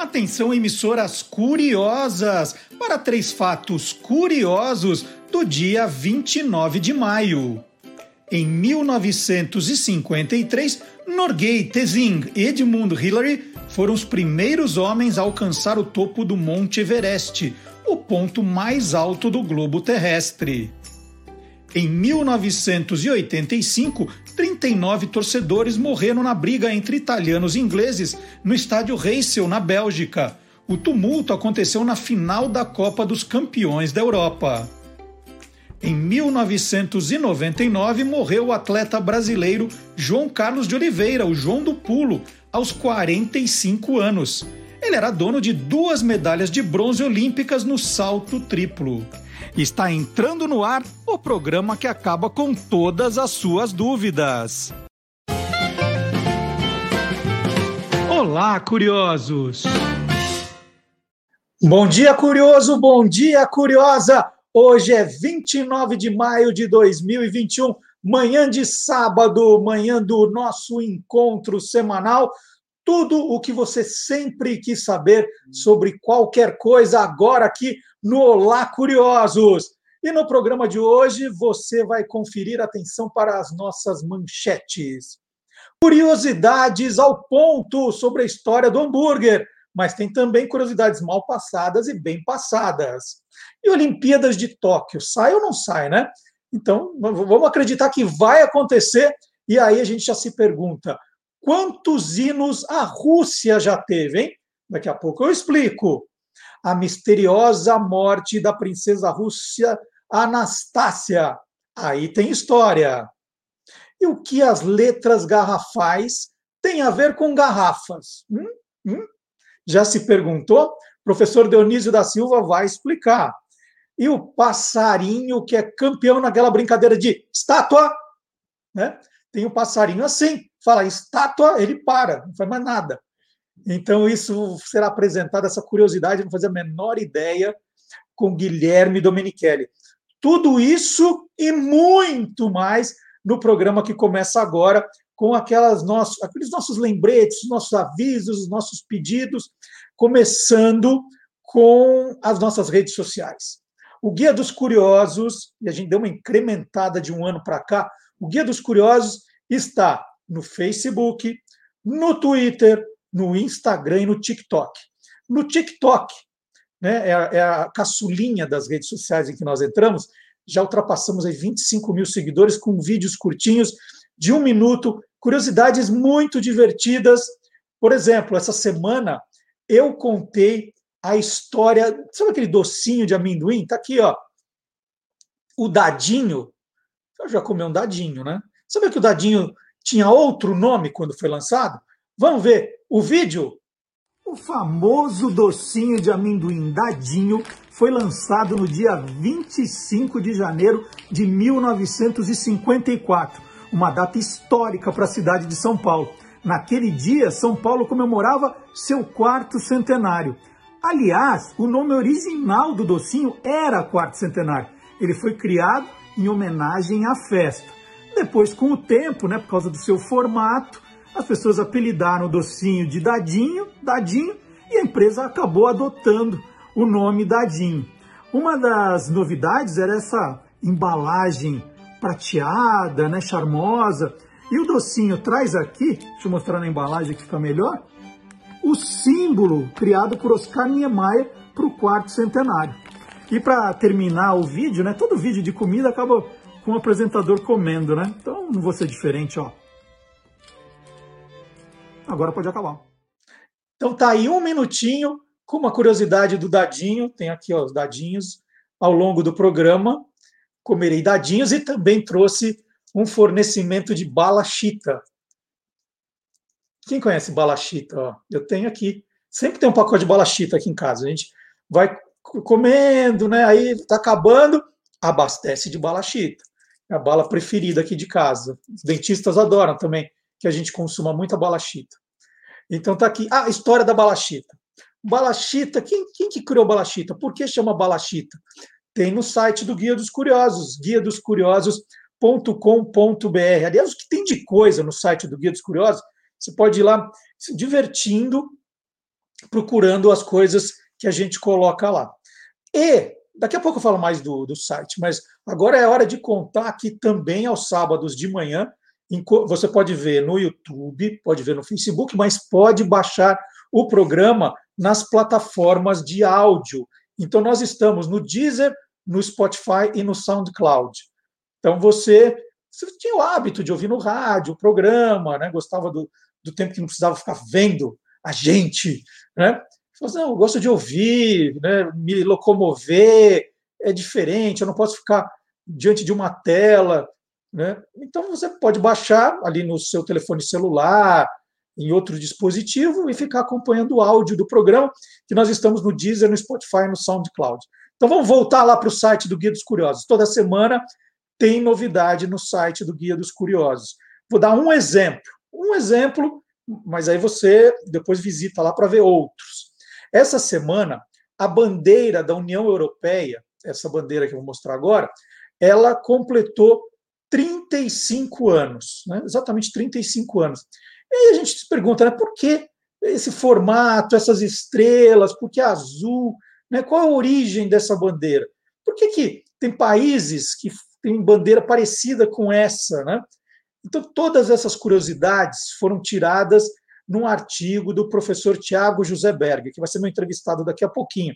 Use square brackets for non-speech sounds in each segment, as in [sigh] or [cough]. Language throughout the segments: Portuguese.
Atenção, emissoras curiosas, para três fatos curiosos do dia 29 de maio. Em 1953, Norgay, Tenzing e Edmund Hillary foram os primeiros homens a alcançar o topo do Monte Everest, o ponto mais alto do globo terrestre. Em 1985, 39 torcedores morreram na briga entre italianos e ingleses no estádio Heysel, na Bélgica. O tumulto aconteceu na final da Copa dos Campeões da Europa. Em 1999, morreu o atleta brasileiro João Carlos de Oliveira, o João do Pulo, aos 45 anos. Ele era dono de duas medalhas de bronze olímpicas no salto triplo. Está entrando no ar o programa que acaba com todas as suas dúvidas. Olá, curiosos! Bom dia, curioso! Bom dia, curiosa! Hoje é 29 de maio de 2021, manhã de sábado, manhã do nosso encontro semanal. Tudo o que você sempre quis saber sobre qualquer coisa, agora aqui no Olá Curiosos. E no programa de hoje você vai conferir atenção para as nossas manchetes. Curiosidades ao ponto sobre a história do hambúrguer, mas tem também curiosidades mal passadas e bem passadas. E Olimpíadas de Tóquio, sai ou não sai, né? Então, vamos acreditar que vai acontecer, e aí a gente já se pergunta: quantos hinos a Rússia já teve, hein? Daqui a pouco eu explico. A misteriosa morte da princesa Rússia Anastácia. Aí tem história. E o que as letras garrafais têm a ver com garrafas? Hum? Hum? Já se perguntou? Professor Dionísio da Silva vai explicar. E o passarinho que é campeão naquela brincadeira de estátua, né? Tem um passarinho assim, fala estátua, ele para, não faz mais nada. Então isso será apresentado, essa curiosidade, não fazer a menor ideia, com Guilherme Domenichelli. Tudo isso e muito mais no programa que começa agora, com aquelas nossos, aqueles nossos lembretes, nossos avisos, nossos pedidos, começando com as nossas redes sociais. O Guia dos Curiosos, e a gente deu uma incrementada de um ano para cá, o Guia dos Curiosos está no Facebook, no Twitter, no Instagram e no TikTok. No TikTok, né, é, a, é a caçulinha das redes sociais em que nós entramos, já ultrapassamos aí 25 mil seguidores com vídeos curtinhos de um minuto, curiosidades muito divertidas. Por exemplo, essa semana eu contei a história. Sabe aquele docinho de amendoim? Tá aqui, ó. O dadinho. Eu já comi um dadinho, né? Sabe que o dadinho tinha outro nome quando foi lançado? Vamos ver o vídeo. O famoso docinho de amendoim dadinho foi lançado no dia 25 de janeiro de 1954, uma data histórica para a cidade de São Paulo. Naquele dia, São Paulo comemorava seu quarto centenário. Aliás, o nome original do docinho era Quarto Centenário. Ele foi criado em homenagem à festa. Depois, com o tempo, né, por causa do seu formato, as pessoas apelidaram o docinho de Dadinho, Dadinho, e a empresa acabou adotando o nome Dadinho. Uma das novidades era essa embalagem prateada, né, charmosa. E o docinho traz aqui, deixa eu mostrar na embalagem que fica melhor, o símbolo criado por Oscar Niemeyer para o quarto centenário. E para terminar o vídeo, né? Todo vídeo de comida acaba com o apresentador comendo, né? Então não vou ser diferente, ó. Agora pode acabar. Então tá aí um minutinho com uma curiosidade do dadinho. Tem aqui ó, os dadinhos ao longo do programa. Comerei dadinhos e também trouxe um fornecimento de bala chita. Quem conhece bala chita? Ó, eu tenho aqui. Sempre tem um pacote de bala chita aqui em casa. A gente vai comendo, né? Aí tá acabando, abastece de bala chita. É a bala preferida aqui de casa. Os dentistas adoram também que a gente consuma muita balachita. Então tá aqui. Ah, história da balachita. Balachita, quem, quem que criou balachita? Por que chama balachita? Tem no site do Guia dos Curiosos, guia dos. Aliás, o que tem de coisa no site do Guia dos Curiosos, você pode ir lá se divertindo procurando as coisas que a gente coloca lá. E daqui a pouco eu falo mais do, do site, mas agora é hora de contar que também aos sábados de manhã você pode ver no YouTube, pode ver no Facebook, mas pode baixar o programa nas plataformas de áudio. Então, nós estamos no Deezer, no Spotify e no SoundCloud. Então, você, você tinha o hábito de ouvir no rádio o programa, né? gostava do, do tempo que não precisava ficar vendo a gente. Né? Você não, eu gosto de ouvir, né? me locomover, é diferente, eu não posso ficar diante de uma tela. Né? Então, você pode baixar ali no seu telefone celular, em outro dispositivo e ficar acompanhando o áudio do programa, que nós estamos no Deezer, no Spotify, no SoundCloud. Então, vamos voltar lá para o site do Guia dos Curiosos. Toda semana tem novidade no site do Guia dos Curiosos. Vou dar um exemplo. Um exemplo, mas aí você depois visita lá para ver outros. Essa semana, a bandeira da União Europeia, essa bandeira que eu vou mostrar agora, ela completou 35 anos, né? exatamente 35 anos. E a gente se pergunta, né, por que esse formato, essas estrelas, por que azul? Né? Qual a origem dessa bandeira? Por que, que tem países que têm bandeira parecida com essa? Né? Então, todas essas curiosidades foram tiradas num artigo do professor Tiago José Berg, que vai ser meu entrevistado daqui a pouquinho.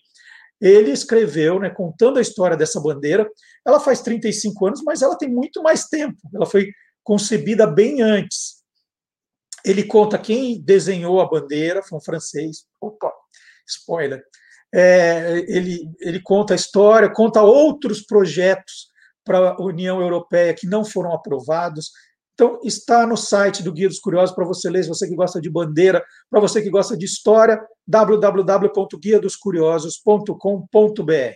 Ele escreveu, né, contando a história dessa bandeira. Ela faz 35 anos, mas ela tem muito mais tempo. Ela foi concebida bem antes. Ele conta quem desenhou a bandeira, foi um francês. Opa, spoiler. É, ele, ele conta a história, conta outros projetos para a União Europeia que não foram aprovados. Então, está no site do Guia dos Curiosos para você ler, você que gosta de bandeira, para você que gosta de história, www.guiadoscuriosos.com.br.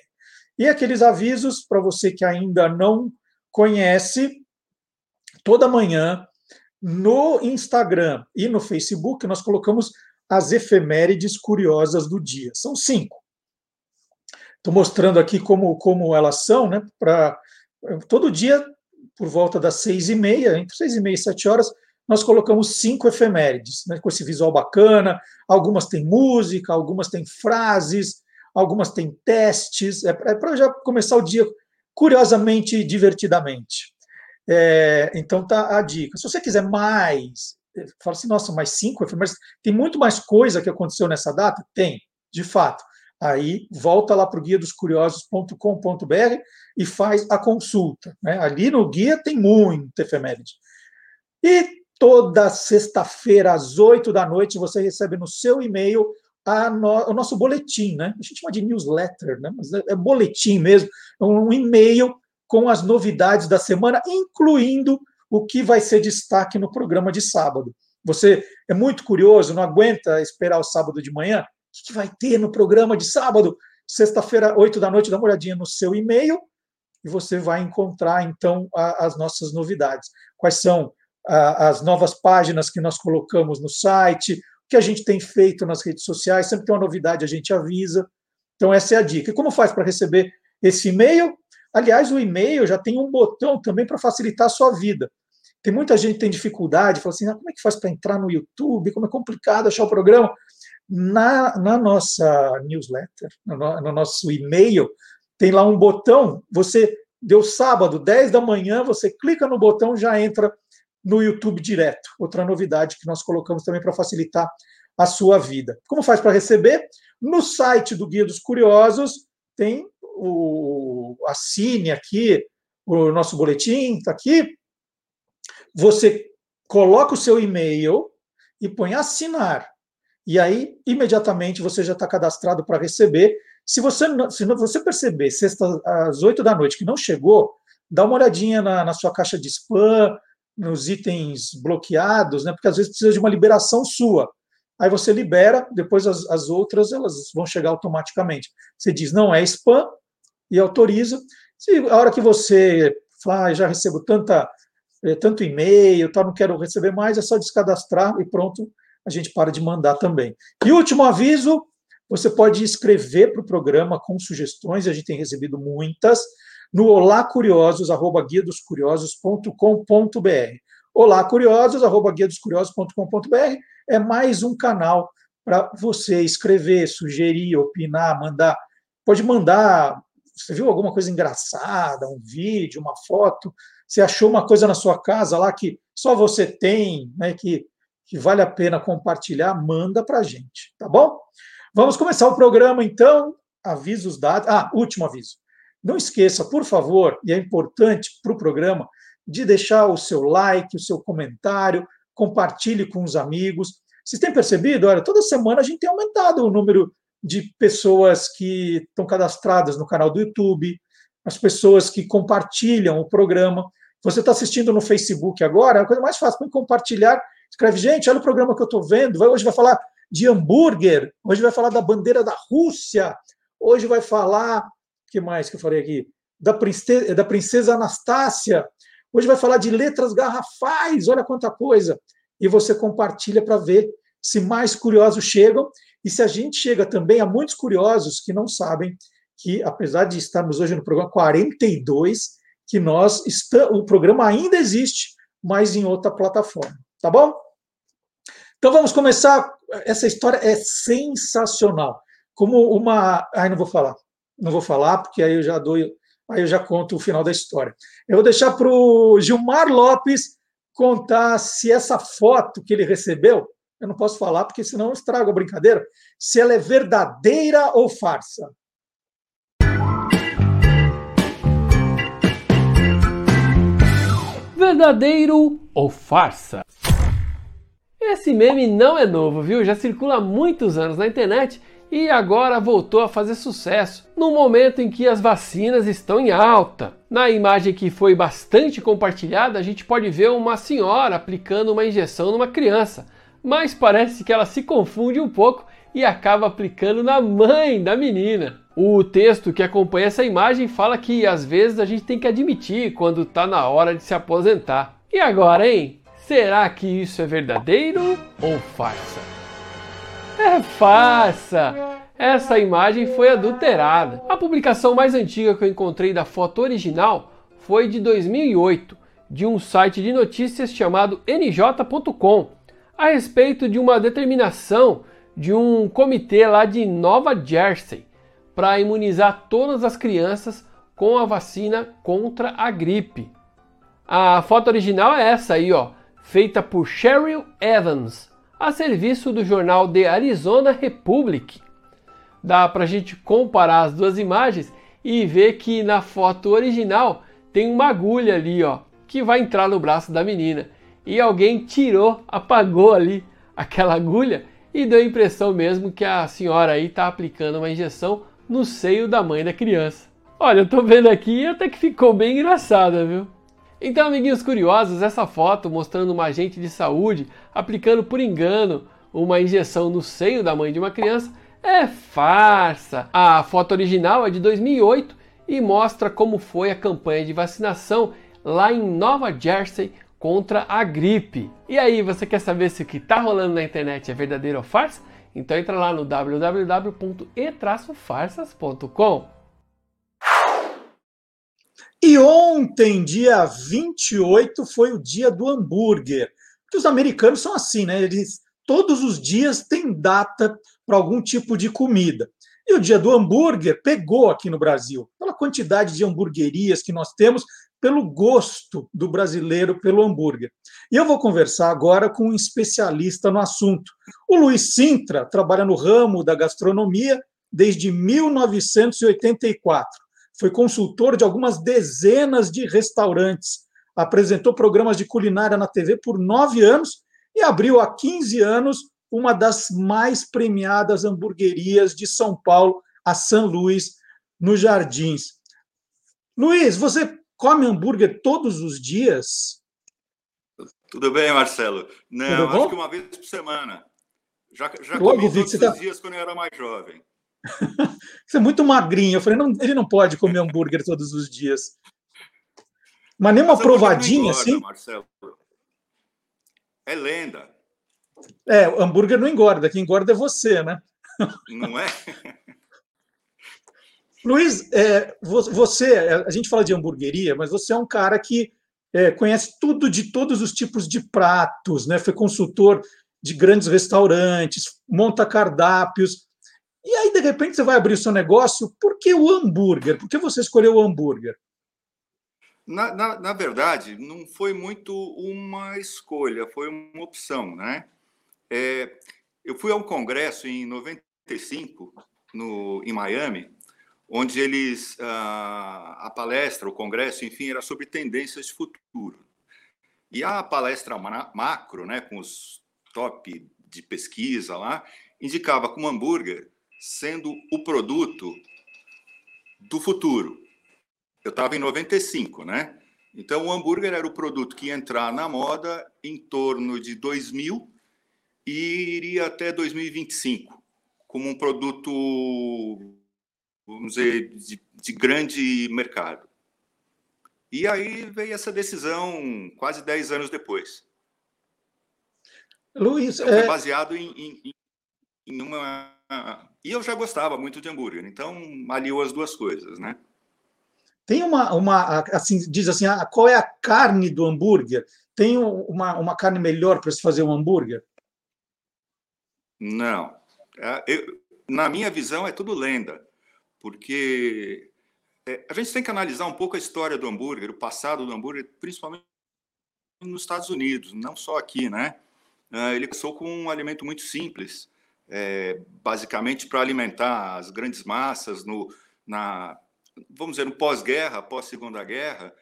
E aqueles avisos para você que ainda não conhece, toda manhã no Instagram e no Facebook, nós colocamos as efemérides curiosas do dia. São cinco. Estou mostrando aqui como, como elas são, né? Para todo dia, por volta das seis e meia, entre seis e meia e sete horas, nós colocamos cinco efemérides, né, com esse visual bacana. Algumas têm música, algumas têm frases, algumas têm testes. É para já começar o dia curiosamente, divertidamente. É, então tá a dica. Se você quiser mais, fala assim, nossa, mais cinco efemérides, tem muito mais coisa que aconteceu nessa data? Tem, de fato. Aí volta lá para o guia dos curiosos.com.br e faz a consulta. Né? Ali no guia tem muito efeméride. E toda sexta-feira, às oito da noite, você recebe no seu e-mail no, o nosso boletim, né? A gente chama de newsletter, né? Mas é, é boletim mesmo, um e-mail com as novidades da semana, incluindo o que vai ser destaque no programa de sábado. Você é muito curioso, não aguenta esperar o sábado de manhã? O que vai ter no programa de sábado? Sexta-feira, oito da noite, dá uma olhadinha no seu e-mail e você vai encontrar, então, as nossas novidades. Quais são as novas páginas que nós colocamos no site, o que a gente tem feito nas redes sociais, sempre tem uma novidade, a gente avisa. Então, essa é a dica. E como faz para receber esse e-mail? Aliás, o e-mail já tem um botão também para facilitar a sua vida. Tem muita gente que tem dificuldade, fala assim, ah, como é que faz para entrar no YouTube? Como é complicado achar o programa. Na, na nossa newsletter, no, no nosso e-mail, tem lá um botão, você deu sábado, 10 da manhã, você clica no botão, já entra no YouTube direto. Outra novidade que nós colocamos também para facilitar a sua vida. Como faz para receber? No site do Guia dos Curiosos tem o, assine aqui o nosso boletim, está aqui. Você coloca o seu e-mail e põe assinar. E aí, imediatamente, você já está cadastrado para receber. Se você, se você perceber, sexta às oito da noite, que não chegou, dá uma olhadinha na, na sua caixa de spam, nos itens bloqueados, né? porque às vezes precisa de uma liberação sua. Aí você libera, depois as, as outras elas vão chegar automaticamente. Você diz, não é spam, e autoriza. Se a hora que você fala, ah, já recebo tanta, eh, tanto e-mail, tá, não quero receber mais, é só descadastrar e pronto, a gente para de mandar também. E último aviso, você pode escrever para o programa com sugestões, a gente tem recebido muitas, no olá curiosos, arroba guia dos curiosos.com.br. Olá curiosos, arroba guia dos curiosos.com.br é mais um canal para você escrever, sugerir, opinar, mandar. Pode mandar. Você viu alguma coisa engraçada, um vídeo, uma foto? Você achou uma coisa na sua casa lá que só você tem, né, que, que vale a pena compartilhar? Manda para a gente, tá bom? Vamos começar o programa, então. Avisos dados. Ah, último aviso. Não esqueça, por favor, e é importante para o programa, de deixar o seu like, o seu comentário, compartilhe com os amigos. Vocês têm percebido? Olha, toda semana a gente tem aumentado o número de pessoas que estão cadastradas no canal do YouTube, as pessoas que compartilham o programa. Você está assistindo no Facebook agora, a coisa mais fácil para compartilhar. Escreve, gente, olha o programa que eu estou vendo. Hoje vai falar de hambúrguer, hoje vai falar da bandeira da Rússia, hoje vai falar. O que mais que eu falei aqui? Da princesa, da princesa Anastácia. Hoje vai falar de letras garrafais, olha quanta coisa. E você compartilha para ver se mais curiosos chegam e se a gente chega também a muitos curiosos que não sabem que, apesar de estarmos hoje no programa 42, que nós o programa ainda existe, mas em outra plataforma, tá bom? Então vamos começar. Essa história é sensacional. Como uma. Ai, não vou falar. Não vou falar, porque aí eu já dou Aí eu já conto o final da história. Eu vou deixar para o Gilmar Lopes contar se essa foto que ele recebeu, eu não posso falar porque senão eu estrago a brincadeira, se ela é verdadeira ou farsa. Verdadeiro ou farsa? Esse meme não é novo, viu? Já circula há muitos anos na internet e agora voltou a fazer sucesso, no momento em que as vacinas estão em alta. Na imagem que foi bastante compartilhada, a gente pode ver uma senhora aplicando uma injeção numa criança, mas parece que ela se confunde um pouco e acaba aplicando na mãe da menina. O texto que acompanha essa imagem fala que às vezes a gente tem que admitir quando está na hora de se aposentar. E agora, hein? Será que isso é verdadeiro ou farsa? É farsa! Essa imagem foi adulterada. A publicação mais antiga que eu encontrei da foto original foi de 2008, de um site de notícias chamado nj.com, a respeito de uma determinação de um comitê lá de Nova Jersey para imunizar todas as crianças com a vacina contra a gripe. A foto original é essa aí, ó, feita por Cheryl Evans, a serviço do jornal The Arizona Republic. Dá para a gente comparar as duas imagens e ver que na foto original tem uma agulha ali, ó, que vai entrar no braço da menina. E alguém tirou, apagou ali aquela agulha e deu a impressão mesmo que a senhora aí está aplicando uma injeção no seio da mãe da criança. Olha, eu tô vendo aqui e até que ficou bem engraçada, viu? Então, amiguinhos curiosos, essa foto mostrando uma agente de saúde aplicando por engano uma injeção no seio da mãe de uma criança é farsa. A foto original é de 2008 e mostra como foi a campanha de vacinação lá em Nova Jersey contra a gripe. E aí, você quer saber se o que está rolando na internet é verdadeiro ou farsa? Então entra lá no www.e-farsas.com. E ontem, dia 28, foi o dia do hambúrguer. Porque os americanos são assim, né? Eles todos os dias têm data para algum tipo de comida. E o dia do hambúrguer pegou aqui no Brasil, quantidade de hamburguerias que nós temos, pelo gosto do brasileiro pelo hambúrguer. E eu vou conversar agora com um especialista no assunto. O Luiz Sintra trabalha no ramo da gastronomia desde 1984 foi consultor de algumas dezenas de restaurantes, apresentou programas de culinária na TV por nove anos e abriu há 15 anos uma das mais premiadas hamburguerias de São Paulo, a San Luís, nos Jardins. Luiz, você come hambúrguer todos os dias? Tudo bem, Marcelo? Não, acho que uma vez por semana. Já, já comi todos os tá... dias quando eu era mais jovem. [laughs] Você é muito magrinho. Eu falei, não, ele não pode comer hambúrguer todos os dias. Mas nem uma Mas provadinha engorda, assim? Marcelo. É lenda. É, hambúrguer não engorda, quem engorda é você, né? Não é? [laughs] Luiz, é, você, é, a gente fala de hamburgueria, mas você é um cara que é, conhece tudo de todos os tipos de pratos, né? Foi consultor de grandes restaurantes, monta cardápios. E aí, de repente, você vai abrir o seu negócio. Por que o hambúrguer? Por que você escolheu o hambúrguer? Na, na, na verdade, não foi muito uma escolha, foi uma opção, né? É, eu fui a um congresso em 95, no, em Miami, onde eles a, a palestra, o congresso, enfim, era sobre tendências de futuro. E a palestra macro, né, com os top de pesquisa lá, indicava como hambúrguer sendo o produto do futuro. Eu estava em 95, né? Então, o hambúrguer era o produto que ia entrar na moda em torno de 2000 e iria até 2025, como um produto, vamos dizer, de, de grande mercado. E aí veio essa decisão quase 10 anos depois. Luiz, então, é... baseado em, em, em, uma. E eu já gostava muito de hambúrguer, então aliou as duas coisas, né? Tem uma, uma assim, diz assim, ah, qual é a carne do hambúrguer? Tem uma, uma carne melhor para se fazer um hambúrguer? Não. É, eu, na minha visão, é tudo lenda, porque é, a gente tem que analisar um pouco a história do hambúrguer, o passado do hambúrguer, principalmente nos Estados Unidos, não só aqui, né? É, ele começou com um alimento muito simples, é, basicamente para alimentar as grandes massas no, na, vamos dizer, no pós-guerra, pós-segunda guerra,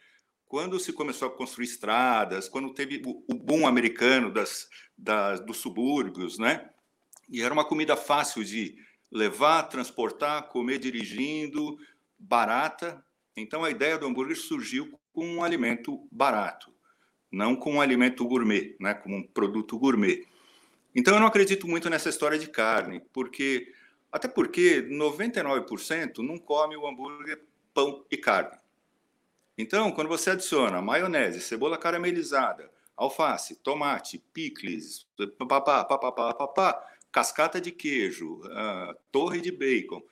quando se começou a construir estradas, quando teve o, o boom americano das, das, dos subúrbios, né? E era uma comida fácil de levar, transportar, comer dirigindo, barata. Então a ideia do hambúrguer surgiu com um alimento barato, não com um alimento gourmet, né, como um produto gourmet. Então eu não acredito muito nessa história de carne, porque até porque 99% não come o hambúrguer pão e carne. Então, quando você adiciona maionese, cebola caramelizada, alface, tomate, picles, papapá, papapá, papapá, cascata de queijo, torre de bacon,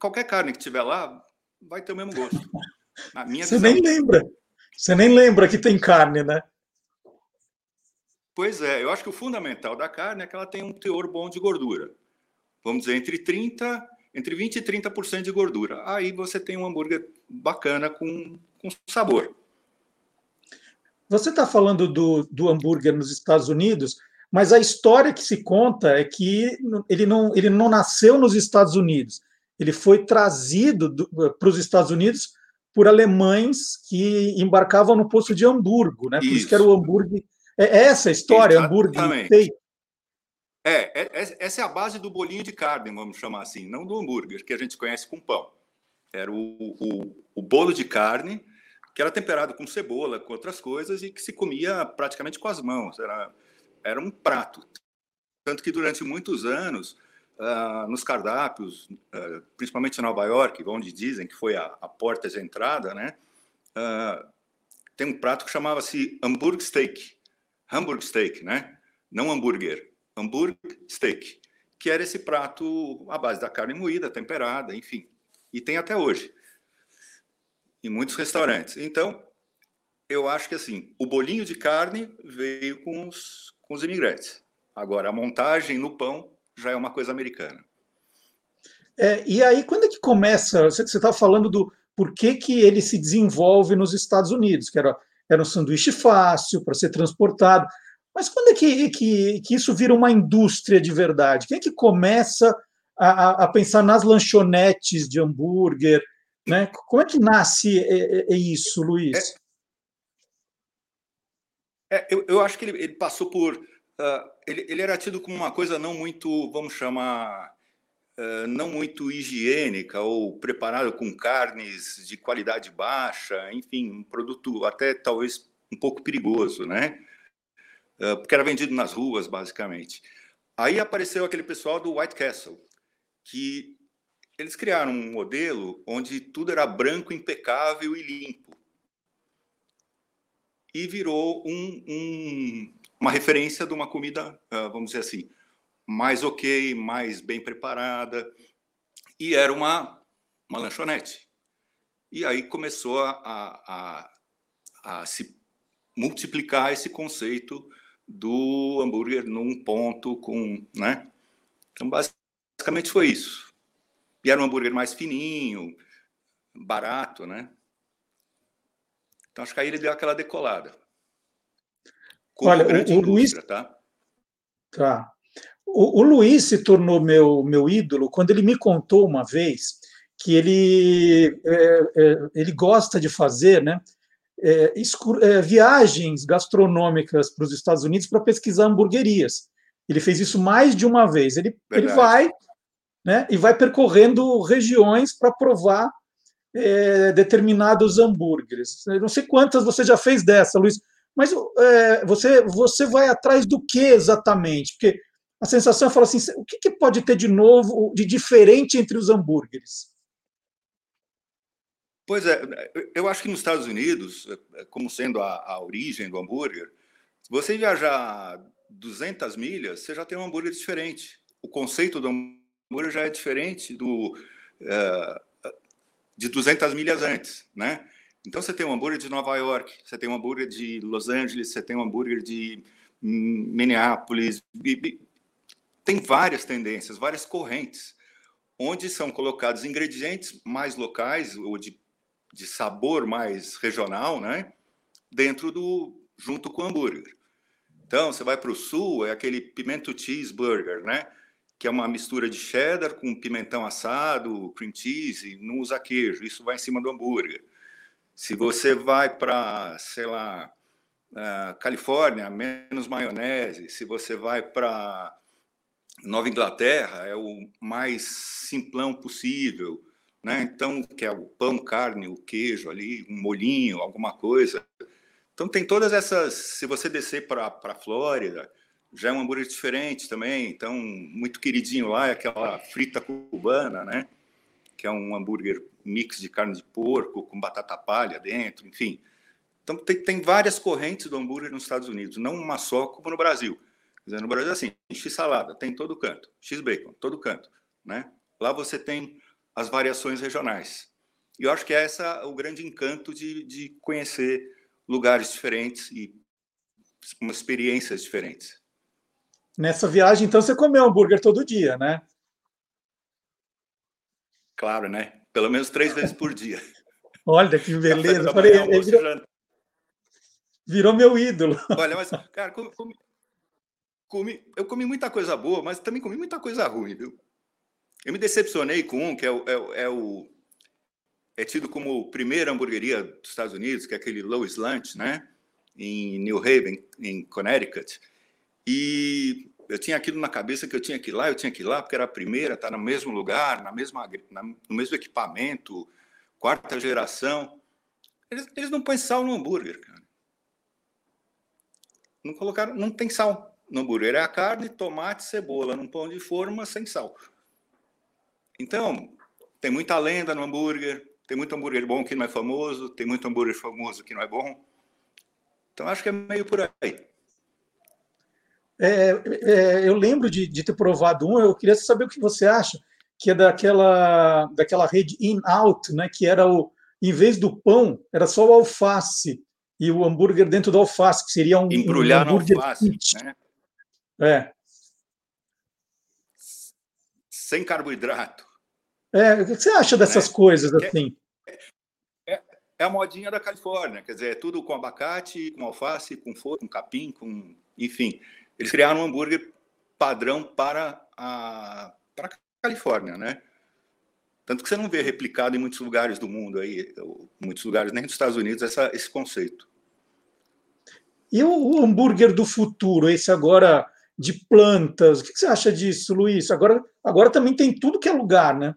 qualquer carne que tiver lá, vai ter o mesmo gosto. Você nem lembra. Você nem lembra que tem carne, né? Pois é, eu acho que o fundamental da carne é que ela tem um teor bom de gordura. Vamos dizer, entre 30, entre 20 e 30% de gordura. Aí você tem um hambúrguer bacana com, com sabor. Você está falando do, do hambúrguer nos Estados Unidos, mas a história que se conta é que ele não, ele não nasceu nos Estados Unidos ele foi trazido para os Estados Unidos por alemães que embarcavam no posto de Hamburgo, né? Por isso, isso que era o hambúrguer. É, é essa a história, hambúrguer É, é, é, essa é a base do bolinho de carne, vamos chamar assim, não do hambúrguer, que a gente conhece com pão. Era o, o, o bolo de carne, que era temperado com cebola, com outras coisas, e que se comia praticamente com as mãos. Era, era um prato. Tanto que durante muitos anos uh, nos cardápios, uh, principalmente em Nova York, onde dizem que foi a, a porta de entrada, né? Uh, tem um prato que chamava-se hambúrguer steak, hamburg steak, né? Não hambúrguer, hambúrguer steak, que era esse prato à base da carne moída, temperada, enfim. E tem até hoje em muitos restaurantes. Então, eu acho que assim, o bolinho de carne veio com os, com os imigrantes. Agora, a montagem no pão já é uma coisa americana. É, e aí, quando é que começa? Você está falando do por que, que ele se desenvolve nos Estados Unidos, que era, era um sanduíche fácil para ser transportado. Mas quando é que, que, que, isso vira uma indústria de verdade? Quem é que começa a, a pensar nas lanchonetes de hambúrguer? Né? Como é que nasce é, é, é isso, Luiz? É, eu, eu, acho que ele, ele passou por uh, ele, ele, era tido como uma coisa não muito, vamos chamar, uh, não muito higiênica ou preparado com carnes de qualidade baixa, enfim, um produto até talvez um pouco perigoso, né? Uh, porque era vendido nas ruas, basicamente. Aí apareceu aquele pessoal do White Castle, que eles criaram um modelo onde tudo era branco, impecável e limpo. E virou um, um, uma referência de uma comida, ah, vamos dizer assim, mais ok, mais bem preparada. E era uma, uma lanchonete. E aí começou a, a, a se multiplicar esse conceito do hambúrguer num ponto com, né? Então, basicamente foi isso. E era um hambúrguer mais fininho, barato, né? Então, acho que aí ele deu aquela decolada. Como Olha, o, o Luiz... Tá? tá. O, o, Luiz se tornou meu, meu ídolo quando ele me contou uma vez que ele, é, é, ele gosta de fazer né, é, é viagens gastronômicas para os Estados Unidos para pesquisar hamburguerias. Ele fez isso mais de uma vez. Ele, ele vai né, e vai percorrendo regiões para provar é, determinados hambúrgueres. Eu não sei quantas você já fez dessa, Luiz, mas é, você, você vai atrás do que exatamente? Porque a sensação é falar assim: o que, que pode ter de novo, de diferente entre os hambúrgueres? Pois é, eu acho que nos Estados Unidos, como sendo a, a origem do hambúrguer, se você viajar 200 milhas, você já tem um hambúrguer diferente. O conceito do hambúrguer já é diferente do uh, de 200 milhas antes, né? Então você tem um hambúrguer de Nova York, você tem um hambúrguer de Los Angeles, você tem um hambúrguer de Minneapolis, tem várias tendências, várias correntes, onde são colocados ingredientes mais locais ou de, de sabor mais regional, né? Dentro do junto com o hambúrguer. Então, você vai para o sul, é aquele pimento cheeseburger, né? Que é uma mistura de cheddar com pimentão assado, cream cheese, não usa queijo, isso vai em cima do hambúrguer. Se você vai para, sei lá, uh, Califórnia, menos maionese. Se você vai para Nova Inglaterra, é o mais simplão possível. Né? Então, que é o pão, carne, o queijo ali, um molinho, alguma coisa. Então, tem todas essas. Se você descer para a Flórida, já é um hambúrguer diferente também. Então, muito queridinho lá é aquela frita cubana, né? Que é um hambúrguer mix de carne de porco com batata palha dentro, enfim. Então, tem, tem várias correntes do hambúrguer nos Estados Unidos, não uma só como no Brasil. Dizer, no Brasil, assim, x-salada, tem todo canto, x-bacon, todo canto, né? Lá você tem as variações regionais. E eu acho que é essa o grande encanto de, de conhecer lugares diferentes e experiências diferentes. Nessa viagem, então, você comeu hambúrguer todo dia, né? Claro, né? Pelo menos três vezes por dia. [laughs] Olha que beleza. Falei, virou, virou, meu ídolo. Olha, mas, [laughs] cara, comi, comi, eu comi muita coisa boa, mas também comi muita coisa ruim, viu? Eu me decepcionei com um que é o, é, é o é tido como primeira hamburgueria dos Estados Unidos, que é aquele Lois Lunch, né? Em New Haven, em Connecticut. E eu tinha aquilo na cabeça que eu tinha que ir lá, eu tinha que ir lá, porque era a primeira, está no mesmo lugar, na mesma, na, no mesmo equipamento, quarta geração. Eles, eles não põem sal no hambúrguer, cara. Não colocaram, não tem sal no hambúrguer. É a carne, tomate, cebola, num pão de forma sem sal. Então, tem muita lenda no hambúrguer, tem muito hambúrguer bom que não é famoso, tem muito hambúrguer famoso que não é bom. Então, acho que é meio por aí. É, é, eu lembro de, de, ter provado um, eu queria saber o que você acha, que é daquela, daquela rede in-out, né, que era o, em vez do pão, era só o alface e o hambúrguer dentro do alface, que seria um, Embrulhar um hambúrguer alface, né? É. Sem carboidrato. É, o que você acha dessas né? coisas é assim? É, é, a modinha da Califórnia, quer dizer, é tudo com abacate, com alface, com forno, com capim, com enfim. Eles criaram um hambúrguer padrão para a, para a Califórnia, né? Tanto que você não vê replicado em muitos lugares do mundo aí, muitos lugares nem nos Estados Unidos, essa, esse conceito. E o, o, hambúrguer do futuro, esse agora de plantas, o que você acha disso, Luiz? Agora, agora também tem tudo que é lugar, né?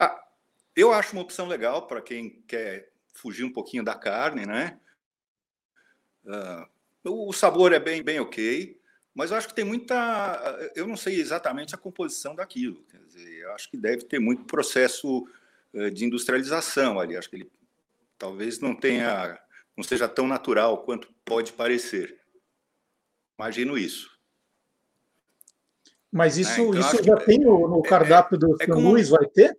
Ah, eu acho uma opção legal para quem quer fugir um pouquinho da carne, né? Uh, o sabor é bem, bem ok, mas eu acho que tem muita. Eu não sei exatamente a composição daquilo. Quer dizer, eu acho que deve ter muito processo eh, de industrialização ali. Acho que ele talvez não tenha, não seja tão natural quanto pode parecer. Imagino isso. Mas isso, é, então isso já tem no, no é, cardápio é, do é, como... Luiz, vai ter?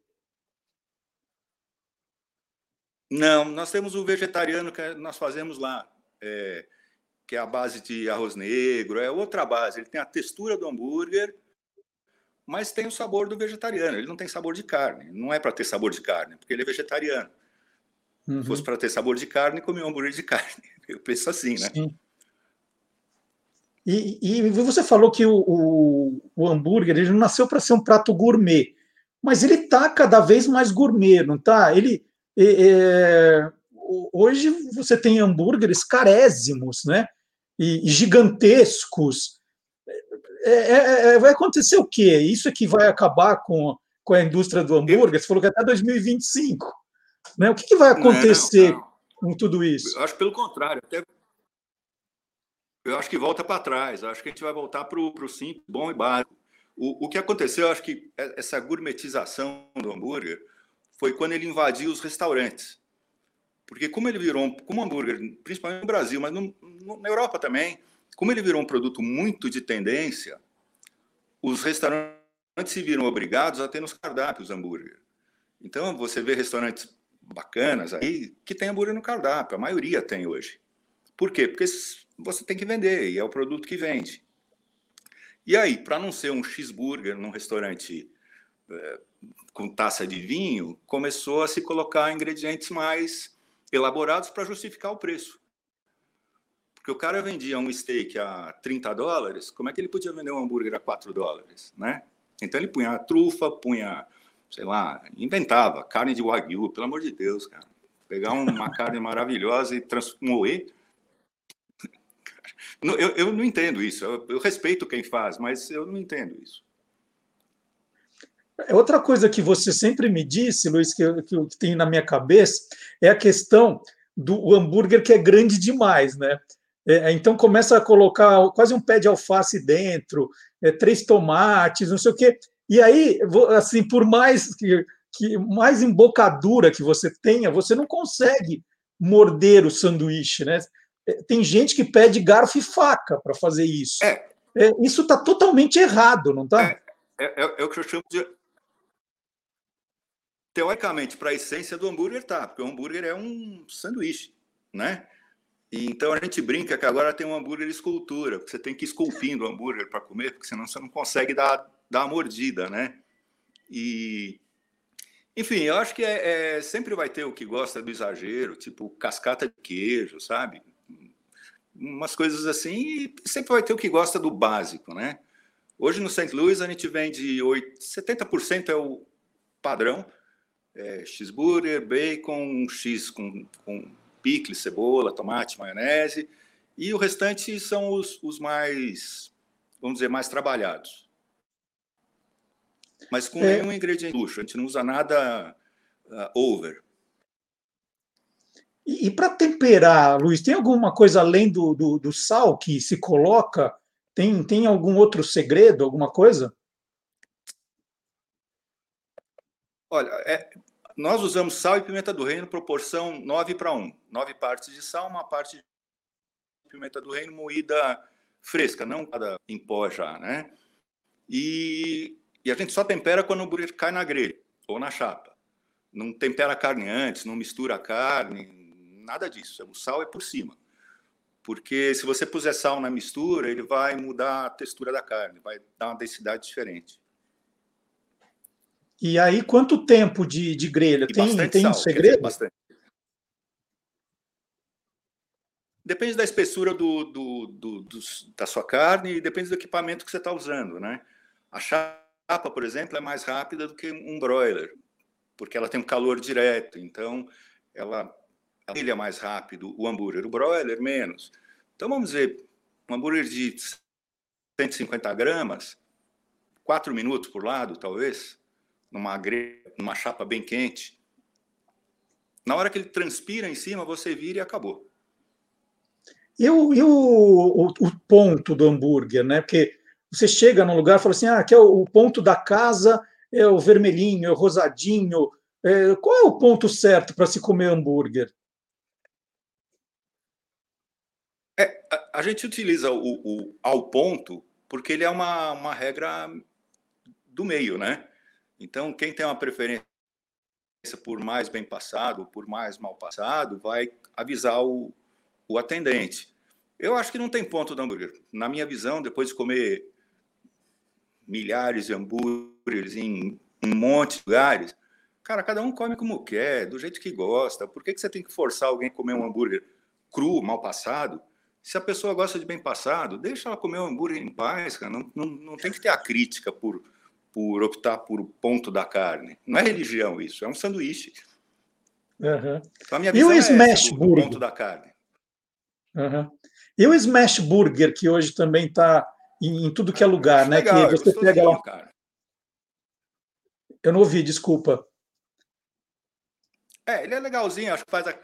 Não, nós temos o vegetariano que nós fazemos lá. É, que é a base de arroz negro, é outra base. Ele tem a textura do hambúrguer, mas tem o sabor do vegetariano. Ele não tem sabor de carne. Não é para ter sabor de carne, porque ele é vegetariano. Uhum. Se fosse para ter sabor de carne, comia um hambúrguer de carne. [laughs] Eu penso assim, né? Sim. E, e, você falou que o, o, o hambúrguer ele não nasceu para ser um prato gourmet, mas ele está cada vez mais gourmet, não está? Ele é, hoje você tem hambúrgueres carésimos, né? E, e gigantescos. É, é, é vai acontecer o quê? Isso é que vai acabar com, com a indústria do hambúrguer? Você falou que até 2025. Né? O que, que vai acontecer não, não. com tudo isso? Eu acho pelo contrário. Até eu acho que volta para trás. Eu acho que a gente vai voltar para o simples, bom e básico. O, o que aconteceu, eu acho que essa gourmetização do hambúrguer foi quando ele invadiu os restaurantes. Porque como ele virou, como hambúrguer, principalmente no Brasil, mas no, no, na Europa também, como ele virou um produto muito de tendência, os restaurantes se viram obrigados a ter nos cardápios hambúrguer. Então, você vê restaurantes bacanas aí que tem hambúrguer no cardápio, a maioria tem hoje. Por quê? Porque você tem que vender e é o produto que vende. E aí, para não ser um cheeseburger num restaurante é, com taça de vinho, começou a se colocar ingredientes mais elaborados para justificar o preço. Porque o cara vendia um steak a 30 dólares, como é que ele podia vender um hambúrguer a 4 dólares, né? Então ele punha a trufa, punha, sei lá, inventava carne de wagyu, pelo amor de Deus, cara. Pegar uma [laughs] carne maravilhosa e moer eu, eu não entendo isso. Eu, eu, respeito quem faz, mas eu não entendo isso. É outra coisa que você sempre me disse, Luiz, que eu, que eu tenho na minha cabeça, é a questão do hambúrguer que é grande demais, né? É, é, então começa a colocar quase um pé de alface dentro, é, três tomates, não sei o quê. E aí, assim, por mais que, que mais embocadura que você tenha, você não consegue morder o sanduíche, né? tem gente que pede garfo e faca para fazer isso. É. É, isso está totalmente errado, não está? É, é, é, é, o que eu chamo de. Teoricamente, para a essência do hambúrguer, tá, porque o hambúrguer é um sanduíche, né? E, então a gente brinca que agora tem um hambúrguer escultura, você tem que ir esculpindo o hambúrguer para comer, porque senão você não consegue dar, dar a mordida, né? E. Enfim, eu acho que é, é, sempre vai ter o que gosta do exagero, tipo cascata de queijo, sabe? umas coisas assim, e sempre vai ter o que gosta do básico, né? Hoje no St. Louis a gente vende 8, 70% é o padrão, é, cheeseburger, bacon, X com, com picle, cebola, tomate, maionese, e o restante são os, os mais, vamos dizer, mais trabalhados. Mas com é. nenhum ingrediente luxo, a gente não usa nada uh, over. E, e para temperar, Luiz, tem alguma coisa além do, do, do, sal que se coloca? Tem, tem algum outro segredo, alguma coisa? Olha, é, nós usamos sal e pimenta do reino proporção 9 para 1. 9 partes de sal, uma parte de pimenta do reino moída fresca, não em pó já, né? E, e a gente só tempera quando o hambúrguer cai na grelha ou na chapa. Não tempera a carne antes, não mistura a carne, nada disso. O sal é por cima. Porque se você puser sal na mistura, ele vai mudar a textura da carne, vai dar uma densidade diferente. E aí, quanto tempo de, de grelha? E tem tem sal, um segredo? Bastante. Depende da espessura do, do, do, do, da sua carne e depende do equipamento que você está usando, né? A chapa, por exemplo, é mais rápida do que um broiler, porque ela tem um calor direto. Então, ela é mais rápido, o hambúrguer, o broiler menos. Então vamos dizer, um hambúrguer de 150 gramas, quatro minutos por lado, talvez, numa, numa chapa bem quente. Na hora que ele transpira em cima, você vira e acabou. E o, e o, o, o ponto do hambúrguer, né? Porque você chega num lugar e fala assim: ah, aqui é o, o ponto da casa, é o vermelhinho, é o rosadinho. É, qual é o ponto certo para se comer hambúrguer? É, a, a, gente utiliza o, o, ao ponto porque ele é uma, uma regra do meio, né? Então, quem tem uma preferência por mais bem passado, por mais mal passado, vai avisar o, o atendente. Eu acho que não tem ponto do hambúrguer. Na minha visão, depois de comer milhares de hambúrgueres em um monte de lugares, cara, cada um come como quer, do jeito que gosta. Por que, que você tem que forçar alguém a comer um hambúrguer cru, mal passado? Se a pessoa gosta de bem passado, deixa ela comer um hambúrguer em paz, cara. Não, não, não tem que ter a crítica por, por optar por o ponto da carne. Não é religião isso, é um sanduíche. Uhum. Então, e o é smash burger? ponto da carne. Uhum. E o smash burger, que hoje também está em, em, tudo que é lugar, né? Legal, que você pega lá. Cara. Eu não ouvi, desculpa. É, ele é legalzinho, acho que faz a,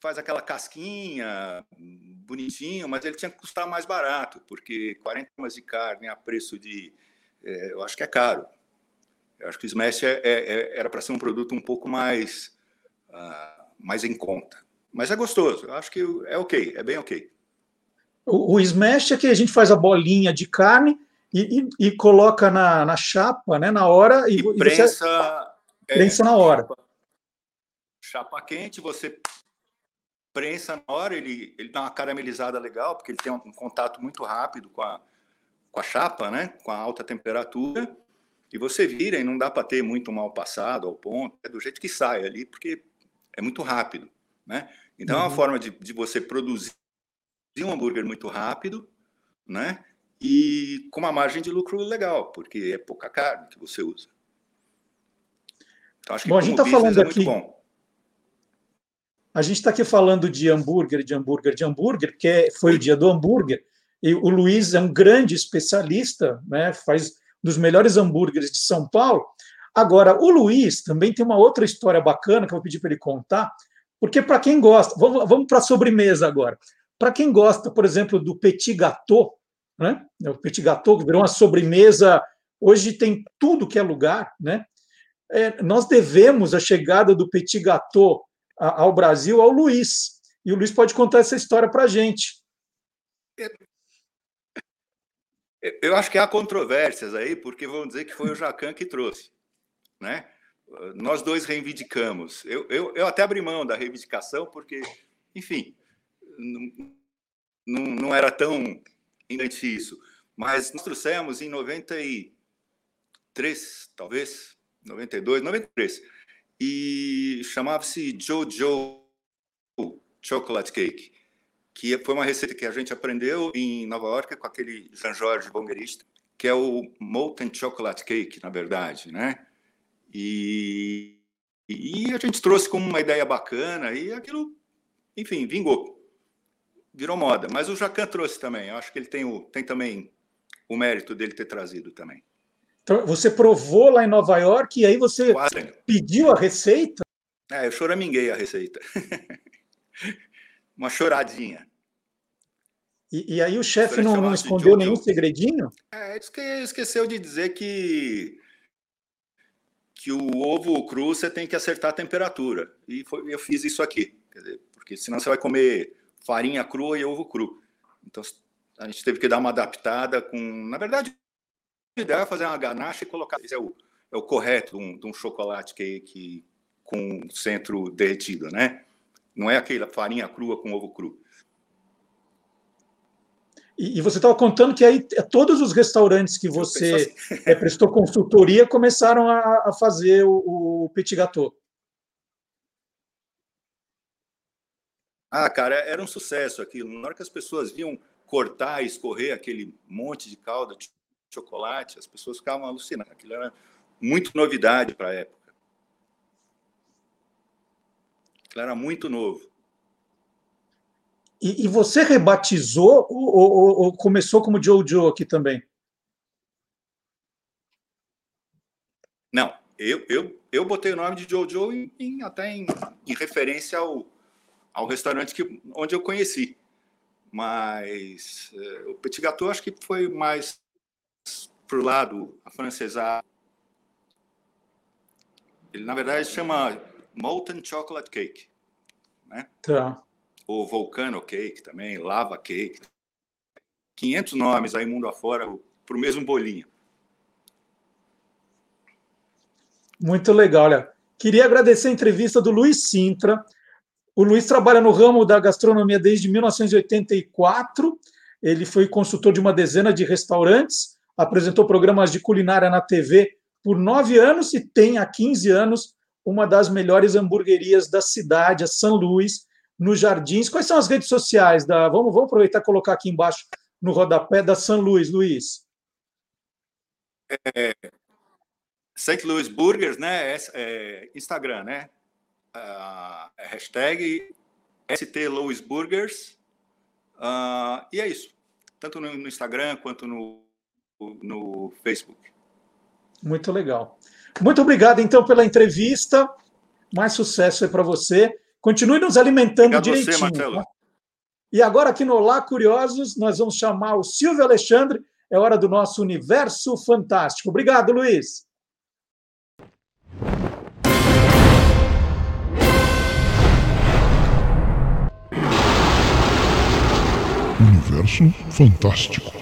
faz aquela casquinha bonitinho, mas ele tinha que custar mais barato, porque 40 gramas de carne a preço de. É, eu acho que é caro. Eu acho que o Smash é, é, é era para ser um produto um pouco mais, uh, mais em conta. Mas é gostoso, eu acho que é ok, é bem ok. O, o Smash é que a gente faz a bolinha de carne e, e, e coloca na, na chapa, né, na hora. E, e prensa, você, prensa na hora. Chapa, chapa quente, você prensa na hora, ele, ele dá uma caramelizada legal, porque ele tem um, um contato muito rápido com a, com a chapa, né? com a alta temperatura, e você vira e não dá para ter muito mal passado ao ponto, é do jeito que sai ali, porque é muito rápido. Né? Então uhum. é uma uhum. forma de, de você produzir um hambúrguer muito rápido, né? E com uma margem de lucro legal, porque é pouca carne que você usa. Então, acho que bom, a gente está falando é aqui. Bom. A gente está aqui falando de hambúrguer, de hambúrguer, de hambúrguer, porque foi o dia do hambúrguer, e o Luiz é um grande especialista, né, faz um dos melhores hambúrgueres de São Paulo. Agora, o Luiz também tem uma outra história bacana que eu vou pedir para ele contar, porque para quem gosta, vamos, vamos para a sobremesa agora. Para quem gosta, por exemplo, do petit gâteau, né? o petit gâteau que virou uma sobremesa, hoje tem tudo que é lugar, né? É, nós devemos a chegada do petit gâteau ao Brasil ao Luiz. E o Luiz pode contar essa história para a gente. Eu acho que há controvérsias aí, porque vão dizer que foi o Jacan que trouxe. Né? Nós dois reivindicamos. Eu, eu, eu até abri mão da reivindicação, porque, enfim, não, não, era tão indente isso. Mas nós trouxemos em 93, talvez, 92, 93 e chamava-se Jojo Chocolate Cake, que foi uma receita que a gente aprendeu em Nova York com aquele Jean Jorge Bonguerista, que é o Molten Chocolate Cake, na verdade, né? E, e a gente trouxe como uma ideia bacana e aquilo, enfim, vingou. Virou moda. Mas o Jacan trouxe também. Eu acho que ele tem, o, tem também o mérito dele ter trazido também. Então, você provou lá em Nova York e aí você Quase. pediu a receita? É, eu choraminguei a receita. [laughs] Uma choradinha. E, e aí o chefe não, não escondeu nenhum segredinho? É, esqueceu de dizer que que o ovo cru você tem que acertar a temperatura. E foi, eu fiz isso aqui. Dizer, porque senão você vai comer farinha crua e ovo cru. Então a gente teve que dar uma adaptada com. Na verdade, ideal é fazer uma ganache e colocar. Esse é o, é o correto de um, de um chocolate que, que, com centro derretido, né? Não é aquela farinha crua com ovo cru. E, e você estava contando que aí é, todos os restaurantes que você assim. é, prestou consultoria começaram a, a fazer o, o petit gâteau. Ah, cara, era um sucesso aquilo. Na hora que as pessoas viam cortar e escorrer aquele monte de calda chocolate, as pessoas ficavam alucinadas. Aquilo era muito novidade para a época. Aquilo era muito novo. E, e você rebatizou ou, ou, ou, começou como Jojo aqui também? Não, eu, eu, eu botei o nome de Jojo em, em, até em, em referência ao, ao restaurante que, onde eu conheci. Mas é, o Petit Gâteau acho que foi mais para o lado afrancesado. Ele, na verdade, chama Molten Chocolate Cake. Né? Tá. Ou Volcano Cake também, Lava Cake. 500 nomes aí mundo afora para o mesmo bolinho. Muito legal, olha. Queria agradecer a entrevista do Luiz Sintra. O Luiz trabalha no ramo da gastronomia desde 1984. Ele foi consultor de uma dezena de restaurantes, apresentou programas de culinária na TV por nove anos e tem há 15 anos uma das melhores hamburguerias da cidade, a São Luís, nos Jardins. Quais são as redes sociais da. Vamos, vamos aproveitar e colocar aqui embaixo no rodapé da São Luís, Luiz. É, St. Louis Burgers, né? É, é, Instagram, né? Uh, hashtag ST Louis Burgers. Uh, e é isso. Tanto no, no Instagram quanto no, no Facebook. Muito legal. Muito obrigado, então, pela entrevista. Mais sucesso aí para você. Continue nos alimentando obrigado direitinho. Você. Tá? E agora, aqui no Olá Curiosos, nós vamos chamar o Silvio Alexandre. É hora do nosso Universo Fantástico. Obrigado, Luiz. Universo Fantástico.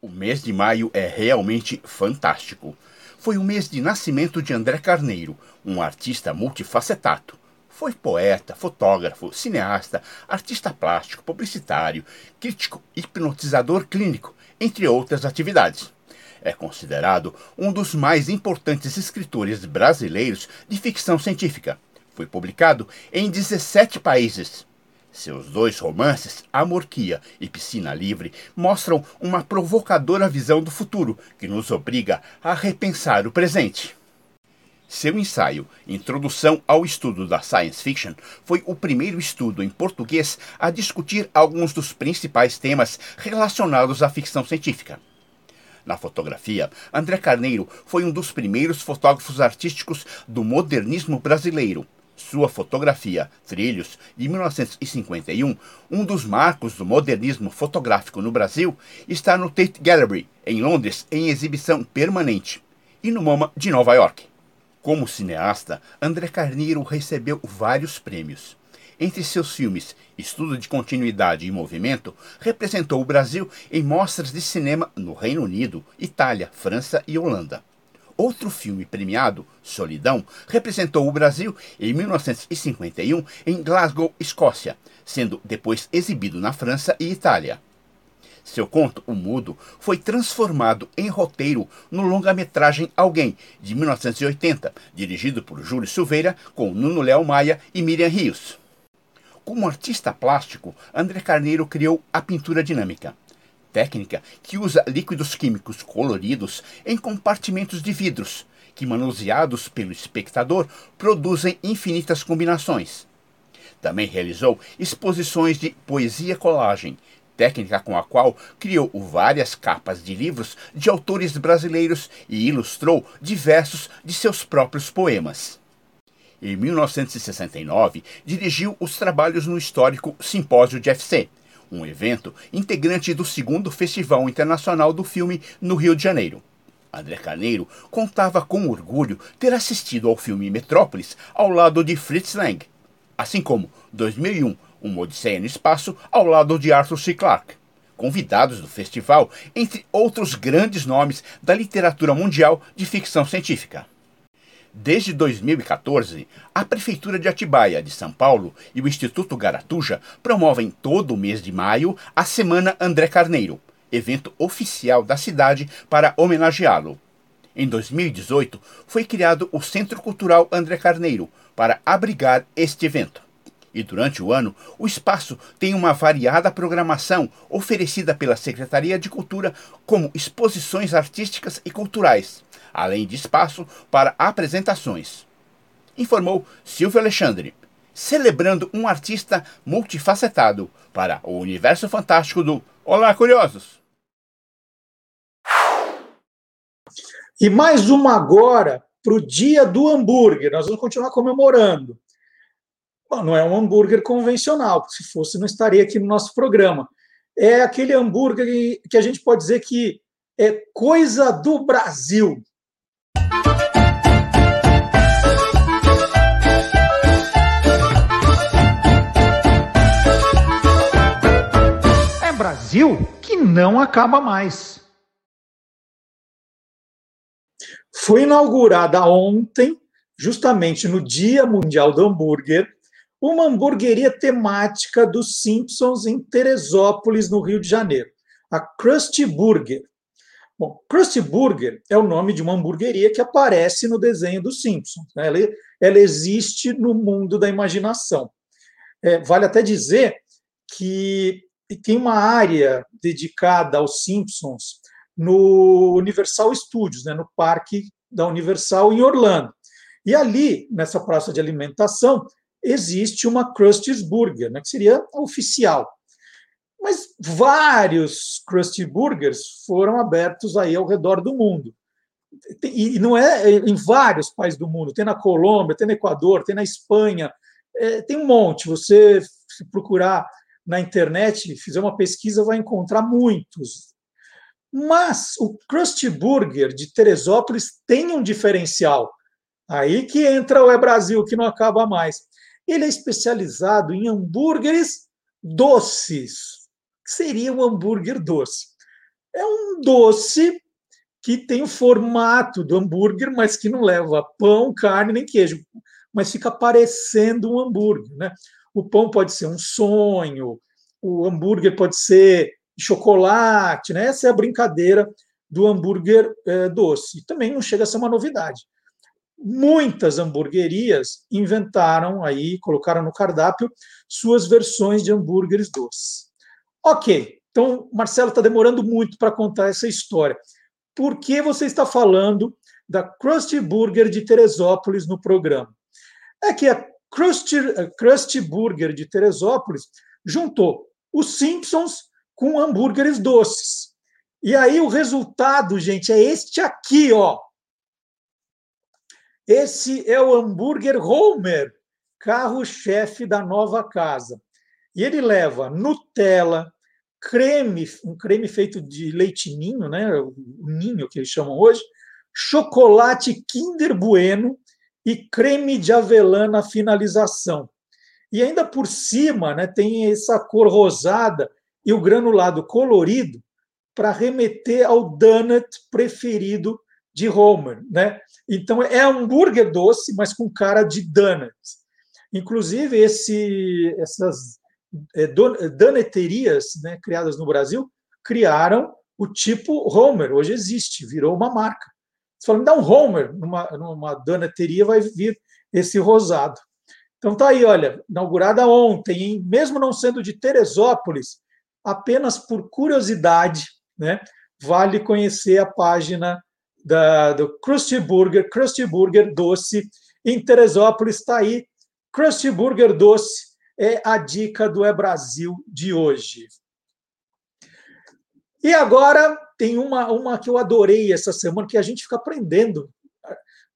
O mês de maio é realmente fantástico. Foi o mês de nascimento de André Carneiro, um artista multifacetado. Foi poeta, fotógrafo, cineasta, artista plástico, publicitário, crítico, hipnotizador clínico, entre outras atividades. É considerado um dos mais importantes escritores brasileiros de ficção científica. Foi publicado em 17 países. Seus dois romances, Amorquia e Piscina Livre, mostram uma provocadora visão do futuro que nos obriga a repensar o presente. Seu ensaio, Introdução ao Estudo da Science Fiction, foi o primeiro estudo em português a discutir alguns dos principais temas relacionados à ficção científica. Na fotografia, André Carneiro foi um dos primeiros fotógrafos artísticos do modernismo brasileiro sua fotografia, Trilhos, de 1951, um dos marcos do modernismo fotográfico no Brasil, está no Tate Gallery, em Londres, em exibição permanente, e no MoMA de Nova York. Como cineasta, André Carneiro recebeu vários prêmios. Entre seus filmes Estudo de Continuidade e Movimento, representou o Brasil em mostras de cinema no Reino Unido, Itália, França e Holanda. Outro filme premiado, Solidão, representou o Brasil em 1951 em Glasgow, Escócia, sendo depois exibido na França e Itália. Seu conto, O Mudo, foi transformado em roteiro no longa-metragem Alguém, de 1980, dirigido por Júlio Silveira, com Nuno Léo Maia e Miriam Rios. Como artista plástico, André Carneiro criou a pintura dinâmica técnica que usa líquidos químicos coloridos em compartimentos de vidros, que, manuseados pelo espectador, produzem infinitas combinações. Também realizou exposições de poesia colagem, técnica com a qual criou várias capas de livros de autores brasileiros e ilustrou diversos de seus próprios poemas. Em 1969, dirigiu os trabalhos no histórico Simpósio de FC, um evento integrante do segundo Festival Internacional do Filme no Rio de Janeiro. André Carneiro contava com orgulho ter assistido ao filme Metrópolis ao lado de Fritz Lang, assim como 2001, Uma Odisseia no Espaço ao lado de Arthur C. Clarke. Convidados do festival, entre outros grandes nomes da literatura mundial de ficção científica. Desde 2014, a Prefeitura de Atibaia, de São Paulo, e o Instituto Garatuja promovem todo o mês de maio a Semana André Carneiro, evento oficial da cidade para homenageá-lo. Em 2018, foi criado o Centro Cultural André Carneiro para abrigar este evento. E durante o ano, o espaço tem uma variada programação oferecida pela Secretaria de Cultura, como exposições artísticas e culturais, além de espaço para apresentações. Informou Silvio Alexandre, celebrando um artista multifacetado para o universo fantástico do Olá Curiosos! E mais uma agora para o dia do hambúrguer. Nós vamos continuar comemorando. Bom, não é um hambúrguer convencional, se fosse, não estaria aqui no nosso programa. É aquele hambúrguer que a gente pode dizer que é coisa do Brasil. É Brasil que não acaba mais. Foi inaugurada ontem, justamente no Dia Mundial do Hambúrguer, uma hamburgueria temática dos Simpsons em Teresópolis, no Rio de Janeiro, a Krusty Burger. Bom, Krusty Burger é o nome de uma hamburgueria que aparece no desenho dos Simpsons. Né? Ela, ela, existe no mundo da imaginação. É, vale até dizer que tem uma área dedicada aos Simpsons no Universal Studios, né? no parque da Universal em Orlando. E ali, nessa praça de alimentação, existe uma Krusty's Burger, né, que seria a oficial. Mas vários Krusty Burgers foram abertos aí ao redor do mundo. E não é em vários países do mundo. Tem na Colômbia, tem no Equador, tem na Espanha, é, tem um monte. Você procurar na internet, fizer uma pesquisa, vai encontrar muitos. Mas o Krusty Burger de Teresópolis tem um diferencial. Aí que entra o É Brasil, que não acaba mais. Ele é especializado em hambúrgueres doces. que seria um hambúrguer doce? É um doce que tem o formato do hambúrguer, mas que não leva pão, carne nem queijo, mas fica parecendo um hambúrguer. Né? O pão pode ser um sonho, o hambúrguer pode ser chocolate, né? essa é a brincadeira do hambúrguer é, doce. Também não chega a ser uma novidade muitas hamburguerias inventaram aí, colocaram no cardápio suas versões de hambúrgueres doces. Ok, então Marcelo está demorando muito para contar essa história. Por que você está falando da Krusty Burger de Teresópolis no programa? É que a Krusty, a Krusty Burger de Teresópolis juntou os Simpsons com hambúrgueres doces. E aí o resultado, gente, é este aqui, ó. Esse é o hambúrguer Homer, carro-chefe da nova casa. E ele leva Nutella, creme, um creme feito de leite ninho, né? O ninho que eles chamam hoje, chocolate Kinder Bueno e creme de avelã na finalização. E ainda por cima, né, tem essa cor rosada e o granulado colorido para remeter ao donut preferido de Homer, né? Então é hambúrguer doce, mas com cara de donuts. Inclusive esse, essas é, doneterias, né, criadas no Brasil, criaram o tipo Homer. Hoje existe, virou uma marca. Você fala, me dá um Homer numa, numa doneteria, vai vir esse rosado. Então tá aí, olha, inaugurada ontem, hein? mesmo não sendo de Teresópolis, apenas por curiosidade, né, vale conhecer a página da, do Krusty Burger, Krusty Burger doce, em Teresópolis está aí. Krusty Burger doce é a dica do É Brasil de hoje. E agora tem uma, uma que eu adorei essa semana, que a gente fica aprendendo.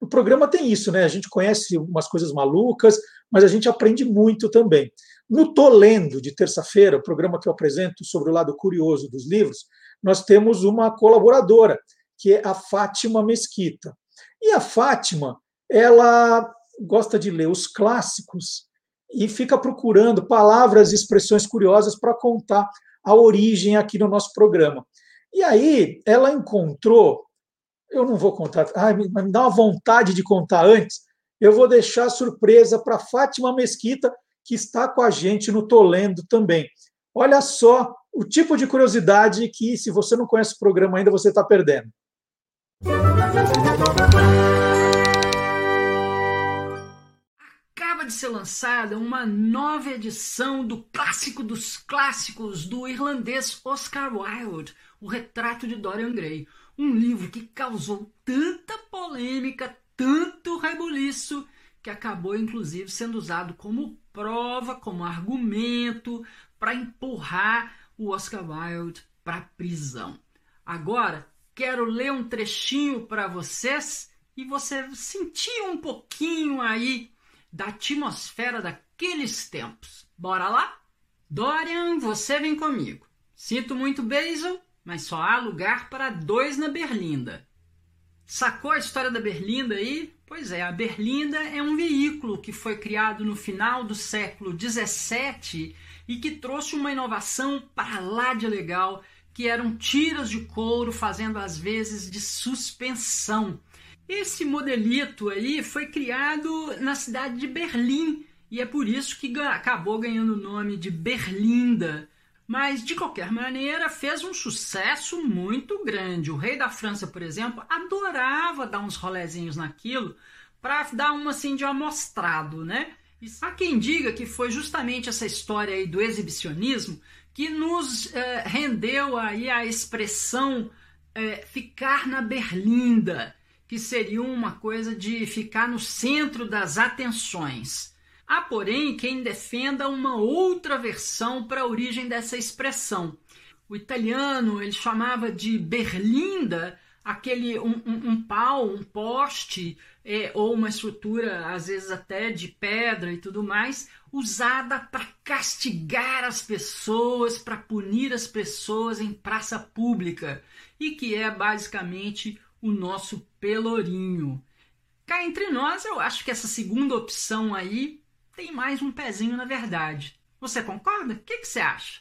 No programa tem isso, né? A gente conhece umas coisas malucas, mas a gente aprende muito também. No Tô Lendo, de terça-feira, o programa que eu apresento sobre o lado curioso dos livros, nós temos uma colaboradora, que é a Fátima Mesquita. E a Fátima, ela gosta de ler os clássicos e fica procurando palavras e expressões curiosas para contar a origem aqui no nosso programa. E aí ela encontrou, eu não vou contar, ai, me dá uma vontade de contar antes, eu vou deixar surpresa para Fátima Mesquita, que está com a gente no Tolendo também. Olha só o tipo de curiosidade que, se você não conhece o programa ainda, você está perdendo. Acaba de ser lançada uma nova edição do clássico dos clássicos do irlandês Oscar Wilde, O Retrato de Dorian Gray. Um livro que causou tanta polêmica, tanto rebuliço, que acabou inclusive sendo usado como prova, como argumento para empurrar o Oscar Wilde para a prisão. Agora, quero ler um trechinho para vocês e você sentir um pouquinho aí da atmosfera daqueles tempos. Bora lá? Dorian, você vem comigo. Sinto muito, Basil, mas só há lugar para dois na Berlinda. Sacou a história da Berlinda aí? Pois é, a Berlinda é um veículo que foi criado no final do século 17 e que trouxe uma inovação para lá de legal que eram tiras de couro fazendo às vezes de suspensão. Esse modelito aí foi criado na cidade de Berlim e é por isso que acabou ganhando o nome de Berlinda. Mas, de qualquer maneira, fez um sucesso muito grande. O rei da França, por exemplo, adorava dar uns rolezinhos naquilo para dar uma assim de amostrado, né? E há quem diga que foi justamente essa história aí do exibicionismo que nos eh, rendeu aí a expressão eh, ficar na berlinda, que seria uma coisa de ficar no centro das atenções. Há, porém, quem defenda uma outra versão para a origem dessa expressão. O italiano ele chamava de berlinda aquele um, um, um pau, um poste é, ou uma estrutura às vezes até de pedra e tudo mais, usada para castigar as pessoas, para punir as pessoas em praça pública e que é basicamente o nosso pelourinho. Cá entre nós, eu acho que essa segunda opção aí tem mais um pezinho na verdade. Você concorda? O que, que você acha?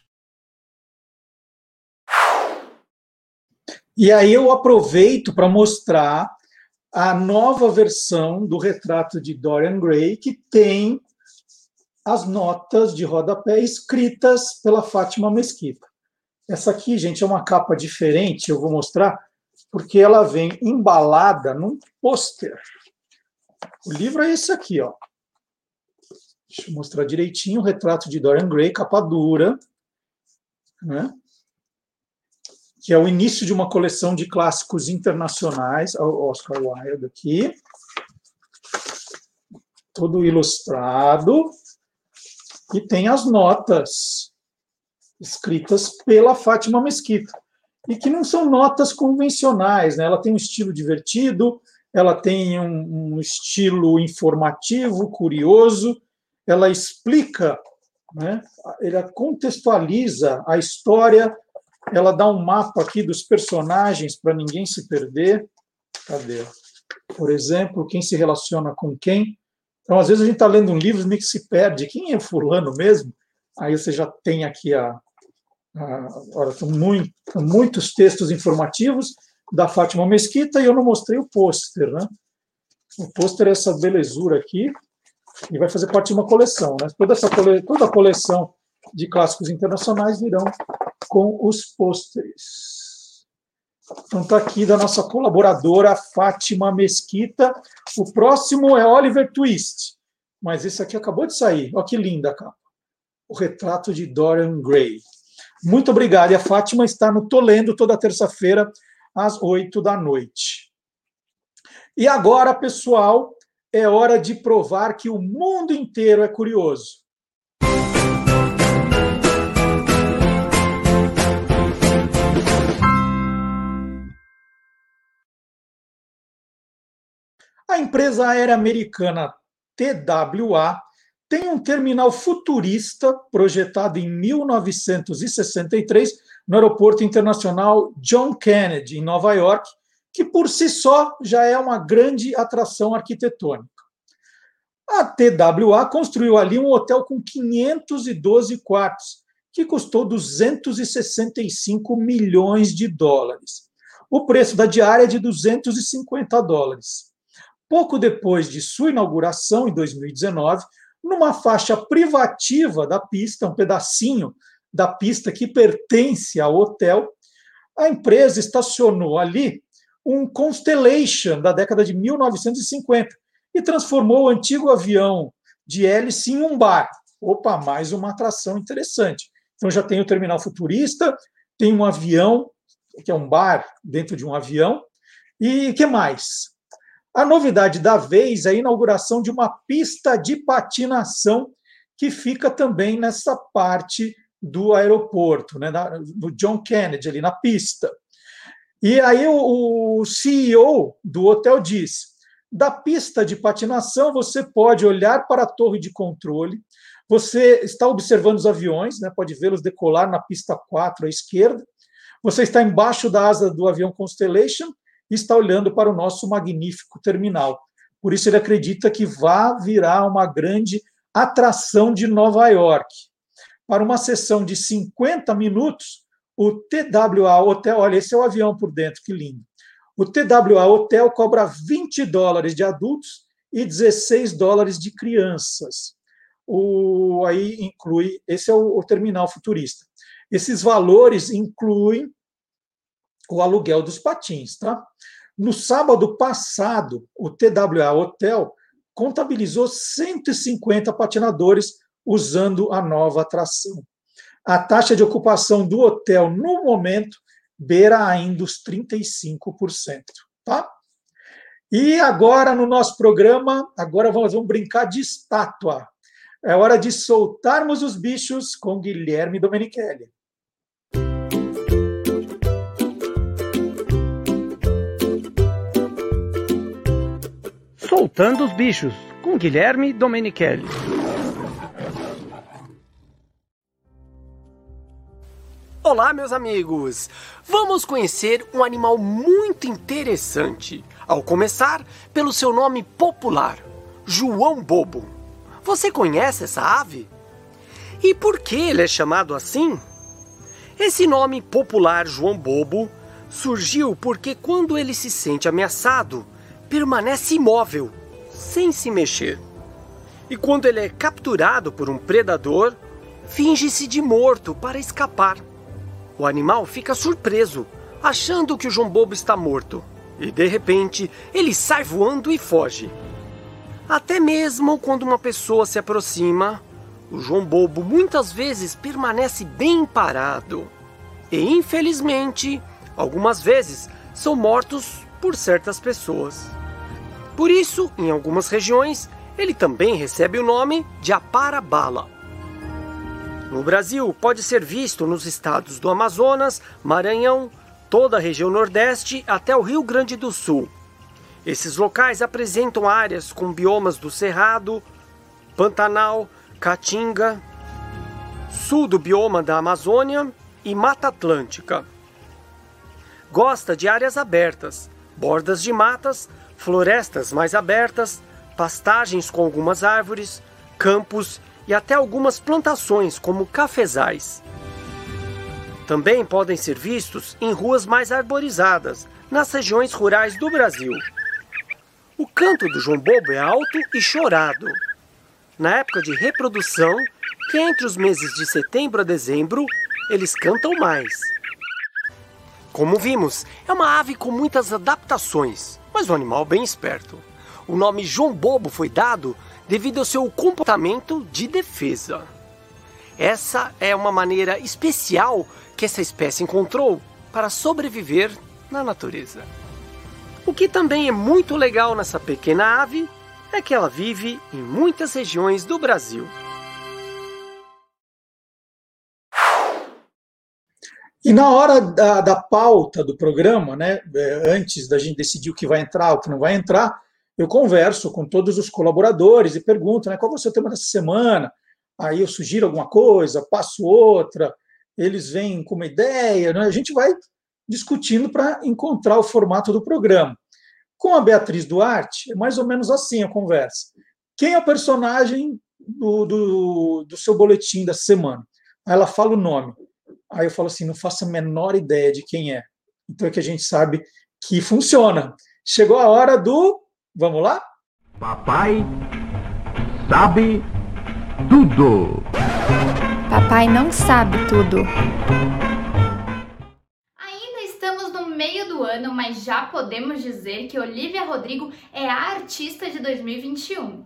E aí eu aproveito para mostrar a nova versão do retrato de Dorian Gray, que tem as notas de rodapé escritas pela Fátima Mesquita. Essa aqui, gente, é uma capa diferente, eu vou mostrar, porque ela vem embalada num pôster. O livro é esse aqui, ó. Deixa eu mostrar direitinho o retrato de Dorian Gray, capa dura. Né? que é o início de uma coleção de clássicos internacionais, o Oscar Wilde aqui, todo ilustrado, e tem as notas escritas pela Fátima Mesquita, e que não são notas convencionais, né? ela tem um estilo divertido, ela tem um, um estilo informativo, curioso, ela explica, né? ela contextualiza a história ela dá um mapa aqui dos personagens para ninguém se perder. Cadê? Por exemplo, quem se relaciona com quem. Então, às vezes a gente está lendo um livro e se perde. Quem é fulano mesmo? Aí você já tem aqui a olha, são muito, muitos textos informativos da Fátima Mesquita e eu não mostrei o pôster, né? O pôster é essa belezura aqui e vai fazer parte de uma coleção, né? Toda essa cole... toda a coleção de clássicos internacionais virão com os pôsteres. Então está aqui da nossa colaboradora Fátima Mesquita. O próximo é Oliver Twist, mas esse aqui acabou de sair. Olha que linda a capa. O retrato de Dorian Gray. Muito obrigado. E a Fátima está no Tolendo toda terça-feira, às oito da noite. E agora, pessoal, é hora de provar que o mundo inteiro é curioso. A empresa aérea americana TWA tem um terminal futurista projetado em 1963 no Aeroporto Internacional John Kennedy, em Nova York, que por si só já é uma grande atração arquitetônica. A TWA construiu ali um hotel com 512 quartos, que custou 265 milhões de dólares. O preço da diária é de 250 dólares pouco depois de sua inauguração, em 2019, numa faixa privativa da pista, um pedacinho da pista que pertence ao hotel, a empresa estacionou ali um Constellation da década de 1950 e transformou o antigo avião de hélice em um bar. Opa, mais uma atração interessante. Então já tem o terminal futurista, tem um avião, que é um bar dentro de um avião, e que mais? A novidade da vez é a inauguração de uma pista de patinação que fica também nessa parte do aeroporto, né, do John Kennedy, ali na pista. E aí o, CEO do hotel diz: da pista de patinação você pode olhar para a torre de controle, você está observando os aviões, né, pode vê-los decolar na pista 4 à esquerda, você está embaixo da asa do avião Constellation e está olhando para o nosso magnífico terminal. Por isso, ele acredita que vai virar uma grande atração de Nova York. Para uma sessão de 50 minutos, o TWA Hotel, olha, esse é o avião por dentro, que lindo. O TWA Hotel cobra 20 dólares de adultos e 16 dólares de crianças. o, aí inclui, esse é o, o terminal futurista. Esses valores incluem o aluguel dos patins, tá? No sábado passado, o TWA Hotel contabilizou 150 patinadores usando a nova atração. A taxa de ocupação do hotel no momento beira ainda os 35%, tá? E agora no nosso programa, agora vamos, vamos brincar de estátua. É hora de soltarmos os bichos com Guilherme Domenichelli. Soltando os bichos com Guilherme Domenichelli. Olá, meus amigos! Vamos conhecer um animal muito interessante. Ao começar, pelo seu nome popular, João Bobo. Você conhece essa ave? E por que ele é chamado assim? Esse nome popular João Bobo surgiu porque quando ele se sente ameaçado, permanece imóvel, sem se mexer. E quando ele é capturado por um predador, finge-se de morto para escapar. O animal fica surpreso, achando que o João Bobo está morto, e de repente ele sai voando e foge. Até mesmo quando uma pessoa se aproxima, o João Bobo muitas vezes permanece bem parado. E infelizmente, algumas vezes são mortos por certas pessoas. Por isso, em algumas regiões, ele também recebe o nome de aparabala. No Brasil, pode ser visto nos estados do Amazonas, Maranhão, toda a região Nordeste até o Rio Grande do Sul. Esses locais apresentam áreas com biomas do Cerrado, Pantanal, Caatinga, sul do bioma da Amazônia e Mata Atlântica. Gosta de áreas abertas, bordas de matas, florestas mais abertas, pastagens com algumas árvores, campos e até algumas plantações, como cafezais. Também podem ser vistos em ruas mais arborizadas, nas regiões rurais do Brasil. O canto do João Bobo é alto e chorado. Na época de reprodução, que é entre os meses de setembro a dezembro, eles cantam mais. Como vimos, é uma ave com muitas adaptações, mas um animal bem esperto. O nome João Bobo foi dado devido ao seu comportamento de defesa. Essa é uma maneira especial que essa espécie encontrou para sobreviver na natureza. O que também é muito legal nessa pequena ave é que ela vive em muitas regiões do Brasil. E na hora da, da pauta do programa, né, é, antes da gente decidir o que vai entrar, o que não vai entrar, eu converso com todos os colaboradores e pergunto né, qual vai ser o tema dessa semana. Aí eu sugiro alguma coisa, passo outra, eles vêm com uma ideia, né? a gente vai discutindo para encontrar o formato do programa. Com a Beatriz Duarte, é mais ou menos assim a conversa. Quem é o personagem do, do, do seu boletim da semana? Ela fala o nome. Aí eu falo assim, não faço a menor ideia de quem é. Então é que a gente sabe que funciona. Chegou a hora do Vamos lá? Papai sabe tudo. Papai não sabe tudo. Ainda estamos no meio do ano, mas já podemos dizer que Olivia Rodrigo é a artista de 2021.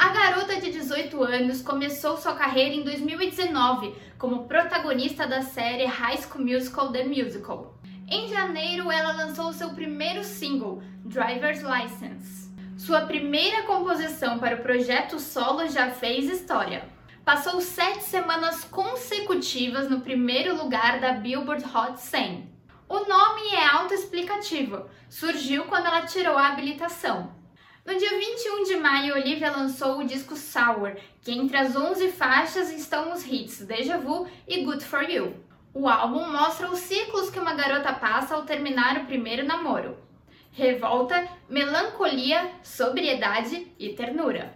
A garota de 18 anos começou sua carreira em 2019 como protagonista da série High School Musical The Musical. Em janeiro, ela lançou seu primeiro single, Driver's License. Sua primeira composição para o projeto solo já fez história. Passou sete semanas consecutivas no primeiro lugar da Billboard Hot 100. O nome é autoexplicativo, surgiu quando ela tirou a habilitação. No dia 21 de maio, Olivia lançou o disco Sour, que entre as 11 faixas estão os hits Deja Vu e Good For You. O álbum mostra os ciclos que uma garota passa ao terminar o primeiro namoro revolta, melancolia, sobriedade e ternura.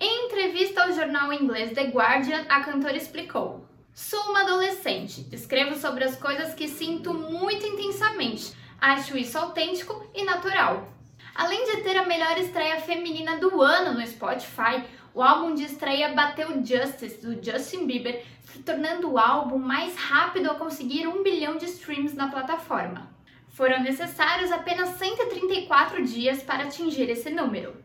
Em entrevista ao jornal inglês The Guardian, a cantora explicou: Sou uma adolescente, escrevo sobre as coisas que sinto muito intensamente, acho isso autêntico e natural. Além de ter a melhor estreia feminina do ano no Spotify, O álbum de estreia bateu Justice, do Justin Bieber, se tornando o álbum mais rápido a conseguir um bilhão de streams na plataforma. Foram necessários apenas 134 dias para atingir esse número.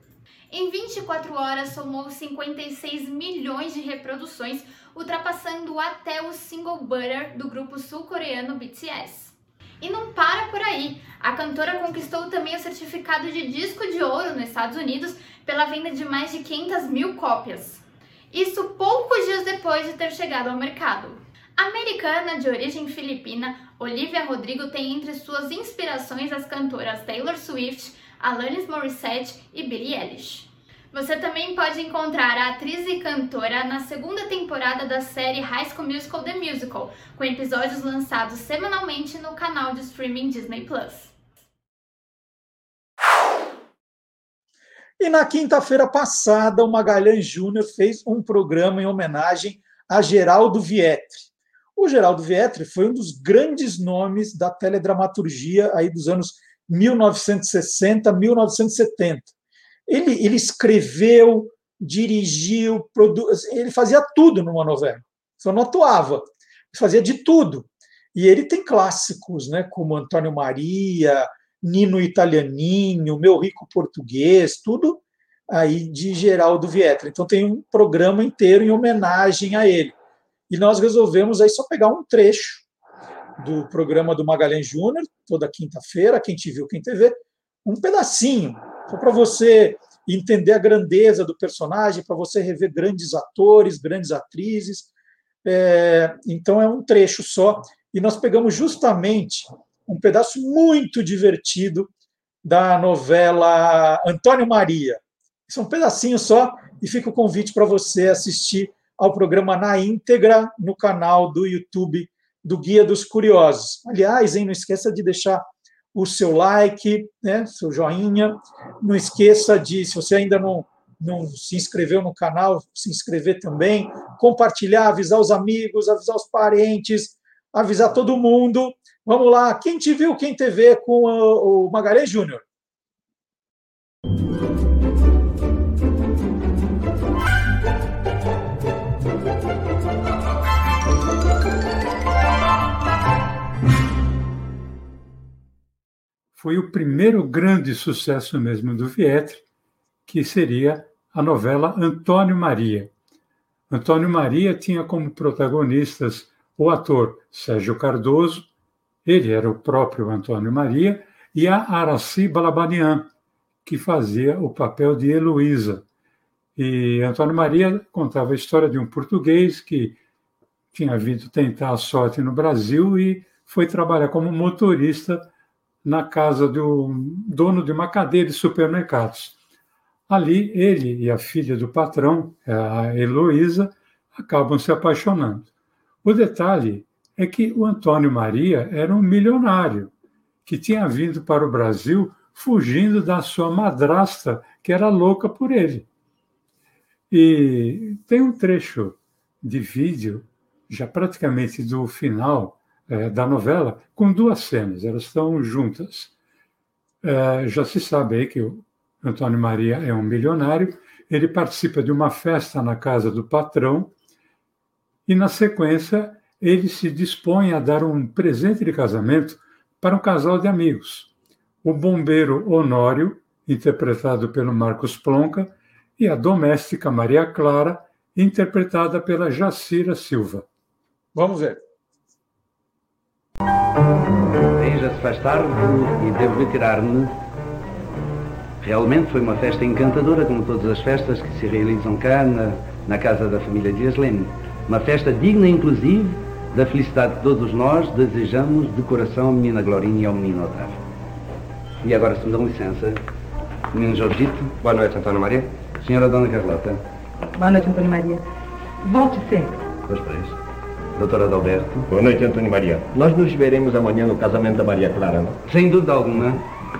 Em 24 horas, somou 56 milhões de reproduções, ultrapassando até o single Butter do grupo sul-coreano BTS. E não para por aí. A cantora conquistou também o certificado de disco de ouro nos Estados Unidos pela venda de mais de 500 mil cópias. Isso poucos dias depois de ter chegado ao mercado. Americana de origem filipina, Olivia Rodrigo tem entre suas inspirações as cantoras Taylor Swift, Alanis Morissette e Billie Eilish. Você também pode encontrar a atriz e cantora na segunda temporada da série High School Musical The Musical, com episódios lançados semanalmente no canal de streaming Disney Plus. E na quinta-feira passada, o Magalhães Júnior fez um programa em homenagem a Geraldo Vietri. O Geraldo Vietri foi um dos grandes nomes da teledramaturgia aí dos anos 1960, 1970. Ele, ele escreveu, dirigiu, produ... ele fazia tudo numa novela. Só não atuava, fazia de tudo. E ele tem clássicos, né, como Antônio Maria, Nino Italianinho, Meu Rico Português, tudo aí de Geraldo Vietra. Então tem um programa inteiro em homenagem a ele. E nós resolvemos aí só pegar um trecho do programa do Magalhães Júnior, toda quinta-feira, quem te viu, quem te vê, um pedacinho, só para você entender a grandeza do personagem, para você rever grandes atores, grandes atrizes. É, então é um trecho só. E nós pegamos justamente um pedaço muito divertido da novela Antônio Maria. Isso é um pedacinho só, e fica o convite para você assistir ao programa na íntegra no canal do YouTube do Guia dos Curiosos. Aliás, hein, não esqueça de deixar o seu like, né, seu joinha. Não esqueça de, se você ainda não, não se inscreveu no canal, se inscrever também, compartilhar, avisar os amigos, avisar os parentes, avisar todo mundo. Vamos lá, quem te viu, quem te vê com o Magalhães Júnior? Foi o primeiro grande sucesso mesmo do Vietri, que seria a novela Antônio Maria. Antônio Maria tinha como protagonistas o ator Sérgio Cardoso, ele era o próprio Antônio Maria, e a Araci Balabanian, que fazia o papel de Heloísa. E Antônio Maria contava a história de um português que tinha vindo tentar a sorte no Brasil e foi trabalhar como motorista na casa do dono de uma cadeia de supermercados. Ali, ele e a filha do patrão, a Heloísa, acabam se apaixonando. O detalhe é que o Antônio Maria era um milionário que tinha vindo para o Brasil fugindo da sua madrasta, que era louca por ele. E tem um trecho de vídeo, já praticamente do final, é, da novela com duas cenas, elas estão juntas. É, já se sabe aí que o Antônio Maria é um milionário, ele participa de uma festa na casa do patrão e, na sequência, ele se dispõe a dar um presente de casamento para um casal de amigos. O bombeiro Honório, interpretado pelo Marcos Plonka, e a doméstica Maria Clara, interpretada pela Jacira Silva. Vamos ver. Já se faz tarde e devo retirar-me. Realmente foi uma festa encantadora, como todas as festas que se realizam cá na, na casa da família Dias Leme. Uma festa digna, inclusive, da felicidade que todos nós desejamos de coração à menina Glorinha e ao menino Otávio. E agora, se me dão licença, menino Jorgito. Boa noite, Antônio Maria. Senhora Dona Carlota. Boa noite, Antônio Maria. Volte sempre. Pois isso. Doutora Adalberto. Boa noite, Antônio Maria. Nós nos veremos amanhã no casamento da Maria Clara, não? Sem dúvida alguma.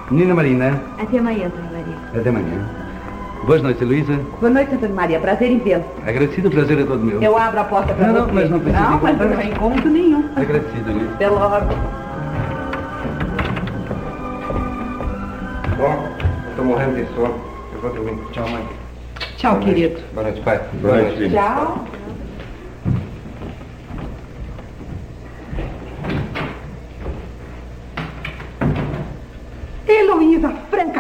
Menina Marina. Até amanhã, Antônio Maria. Até amanhã. Boas noites, Luísa. Boa noite, Antônio Maria. Prazer em vê-lo. Agradecido, o prazer é todo meu. Eu abro a porta para não, você. Não, mas não precisa. Não, mas não tem conto nenhum. Agradecido, Luísa. Até logo. Bom, estou morrendo de sono. Eu vou dormir. Tchau, mãe. Tchau, querido. Boa noite, pai. Boa noite, filho. Tchau. Heloísa,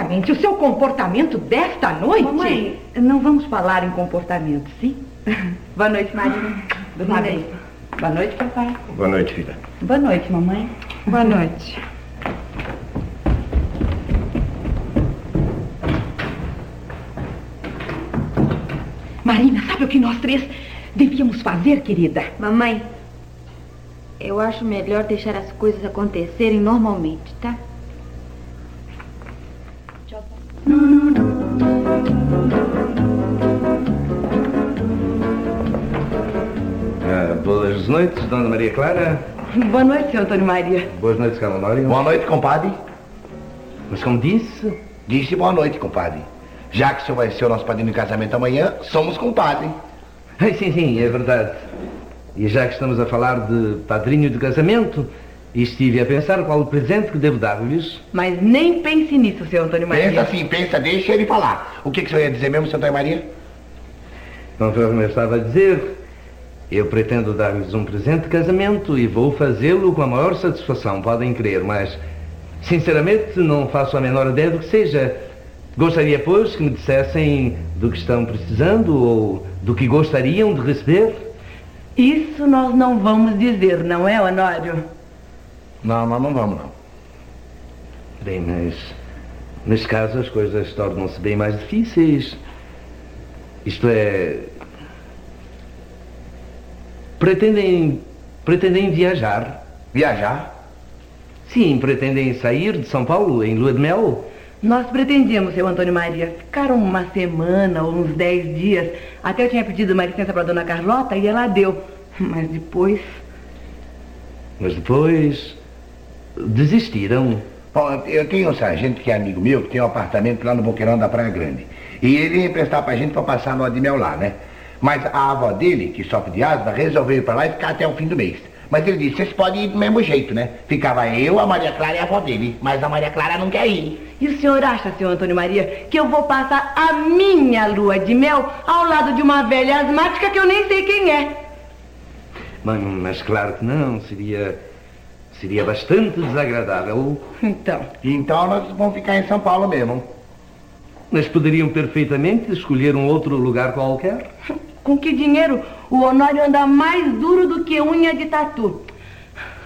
francamente, o seu comportamento desta noite... Mamãe, não vamos falar em comportamento, sim? [laughs] Boa noite, Maria. Boa noite. Boa noite, papai. Boa noite, filha. Boa noite, mamãe. Boa noite. Marina, sabe o que nós três devíamos fazer, querida? Mamãe, eu acho melhor deixar as coisas acontecerem normalmente, tá? Ah, boas noites, Dona Maria Clara. Boa noite, senhor Antônio Maria. Boas noites, Carlos Honório. Boa noite, compadre. Mas como disse, Disse boa noite, compadre. Já que o senhor vai ser o nosso padrinho de casamento amanhã, somos compadre. Sim, sim, é verdade. E já que estamos a falar de padrinho de casamento, estive a pensar qual o presente que devo dar-lhes. Mas nem pense nisso, senhor Antônio Maria. Pensa sim, pensa, deixa ele falar. O que, que o senhor ia dizer mesmo, seu Antônio Maria? Conforme eu estava a dizer, eu pretendo dar-lhes um presente de casamento e vou fazê-lo com a maior satisfação, podem crer, mas, sinceramente, não faço a menor ideia do que seja. Gostaria, pois, que me dissessem do que estão precisando ou do que gostariam de receber. Isso nós não vamos dizer, não é, Honório? Não, nós não vamos, não. Bem, mas neste caso as coisas tornam-se bem mais difíceis. Isto é. Pretendem. pretendem viajar. Viajar? Sim, pretendem sair de São Paulo em lua de mel. Nós pretendíamos, seu Antônio Maria, ficar uma semana ou uns dez dias. Até eu tinha pedido uma licença para dona Carlota e ela deu. Mas depois. Mas depois. Desistiram. Bom, eu tenho um sargento que é amigo meu, que tem um apartamento lá no Boqueirão da Praia Grande. E ele ia emprestar pra gente pra passar no de mel lá, né? Mas a avó dele, que sofre de asma, resolveu ir pra lá e ficar até o fim do mês. Mas ele disse, vocês podem ir do mesmo jeito, né? Ficava eu, a Maria Clara e a avó dele. Mas a Maria Clara não quer ir. E o senhor acha, senhor Antônio Maria, que eu vou passar a minha lua de mel ao lado de uma velha asmática que eu nem sei quem é? Mas, mas claro que não, seria. Seria bastante desagradável. Então. Então nós vamos ficar em São Paulo mesmo. Mas poderiam perfeitamente escolher um outro lugar qualquer. Com que dinheiro o Honório anda mais duro do que unha de tatu?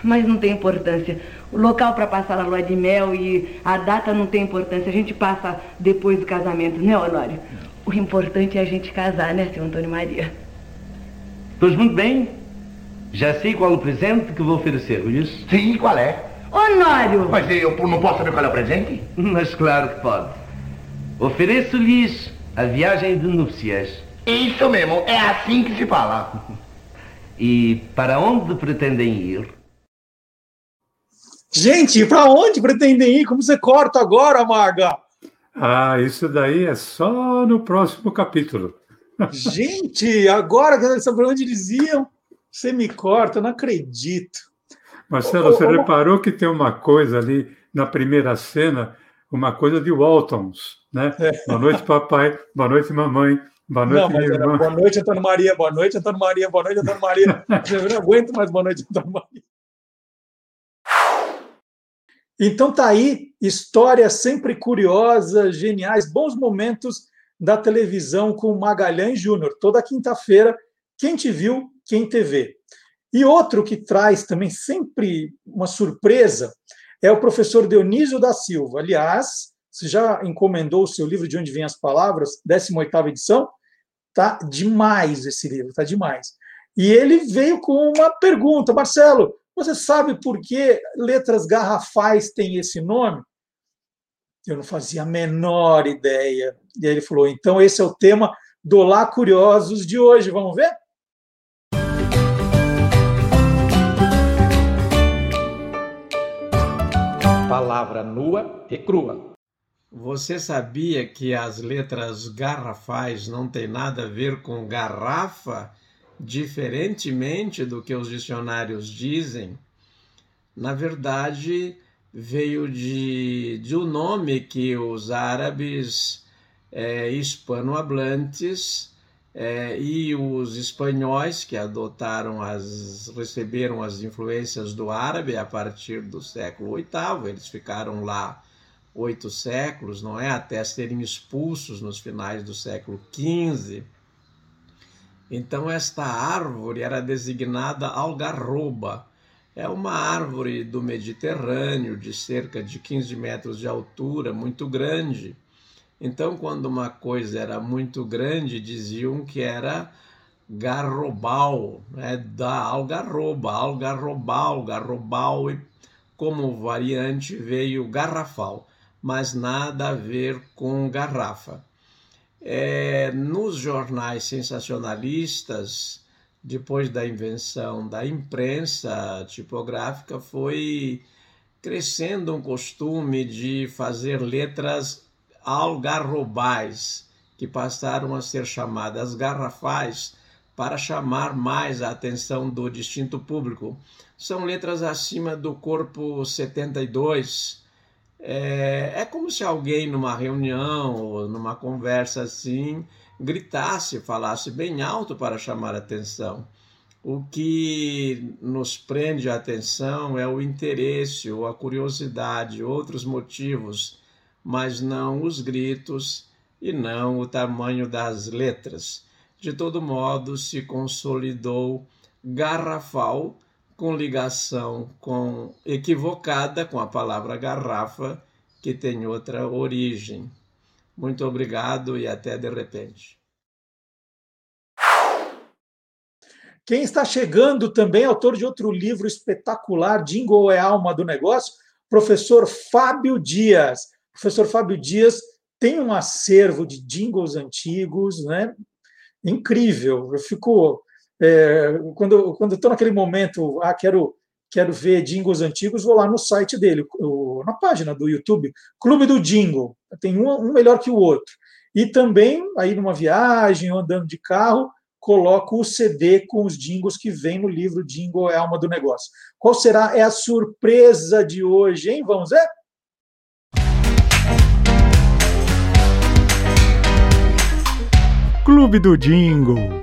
Mas não tem importância. O local para passar a lua de mel e a data não tem importância. A gente passa depois do casamento, né, Honório? O importante é a gente casar, né, seu Antônio Maria? Pois muito bem. Já sei qual o presente que vou oferecer-lhes. Sim, qual é? Honório! Mas eu não posso saber qual é o presente? Mas claro que pode. Ofereço-lhes a viagem de núpcias. Isso mesmo, é assim que se fala. [laughs] E para onde pretendem ir? Gente, para onde pretendem ir? Como você corta agora, Maga? Ah, isso daí é só no próximo capítulo. [laughs] Gente, agora que eles sabem onde eles iam, você me corta, eu não acredito. Marcelo, você ô, ô, reparou que tem uma coisa ali na primeira cena, uma coisa de Waltons, né? Boa noite, papai. Boa noite, mamãe. Boa noite, Não, irmã. boa noite, Antônio Maria, boa noite, Antônio Maria, boa noite, Antônio Maria. [laughs] Eu não aguento mais boa noite, Antônio Maria. Então tá aí, histórias sempre curiosas, geniais, bons momentos da televisão com Magalhães Júnior, toda quinta-feira, quem te viu, quem te vê. E outro que traz também sempre uma surpresa é o professor Dionísio da Silva. Aliás, você já encomendou o seu livro De Onde Vêm as Palavras, 18ª edição? Tá demais esse livro, tá demais. E ele veio com uma pergunta, Marcelo, você sabe por que letras garrafais têm esse nome? Eu não fazia a menor ideia. E aí ele falou: então esse é o tema do Lá Curiosos de hoje. Vamos ver? Palavra nua e crua. Você sabia que as letras garrafais não têm nada a ver com garrafa, diferentemente do que os dicionários dizem? Na verdade, veio de, de um nome que os árabes é, hispanohablantes é, e os espanhóis que adotaram as receberam as influências do árabe a partir do século VIII eles ficaram lá oito séculos não é? Até serem expulsos nos finais do século XV então esta árvore era designada algarroba. É uma árvore do Mediterrâneo de cerca de 15 metros de altura muito grande então, quando uma coisa era muito grande, diziam que era garrobal, né, da algarroba, algarrobal, garrobal, e como variante veio garrafal, mas nada a ver com garrafa. É, nos jornais sensacionalistas, depois da invenção da imprensa tipográfica, foi crescendo um costume de fazer letras algarrobais, que passaram a ser chamadas garrafais para chamar mais a atenção do distinto público. São letras acima do corpo 72. É, é como se alguém numa reunião ou numa conversa assim gritasse, falasse bem alto para chamar atenção. O que nos prende a atenção é o interesse ou a curiosidade, outros motivos mas não os gritos e não o tamanho das letras. De todo modo, se consolidou garrafal com ligação com equivocada com a palavra garrafa, que tem outra origem. Muito obrigado e até de repente. Quem está chegando também, autor de outro livro espetacular, Jingle é Alma do Negócio, professor Fábio Dias professor Fábio Dias tem um acervo de jingles antigos, né? Incrível. Eu fico é, quando quando estou naquele momento, ah, quero quero ver jingles antigos, vou lá no site dele, o, na página do YouTube, Clube do Jingle. Tem um, um melhor que o outro. E também aí numa viagem, andando de carro, coloco o CD com os jingles que vem no livro Jingle é alma do negócio. Qual será é a surpresa de hoje, hein? Vamos ver? Clube do Jingle.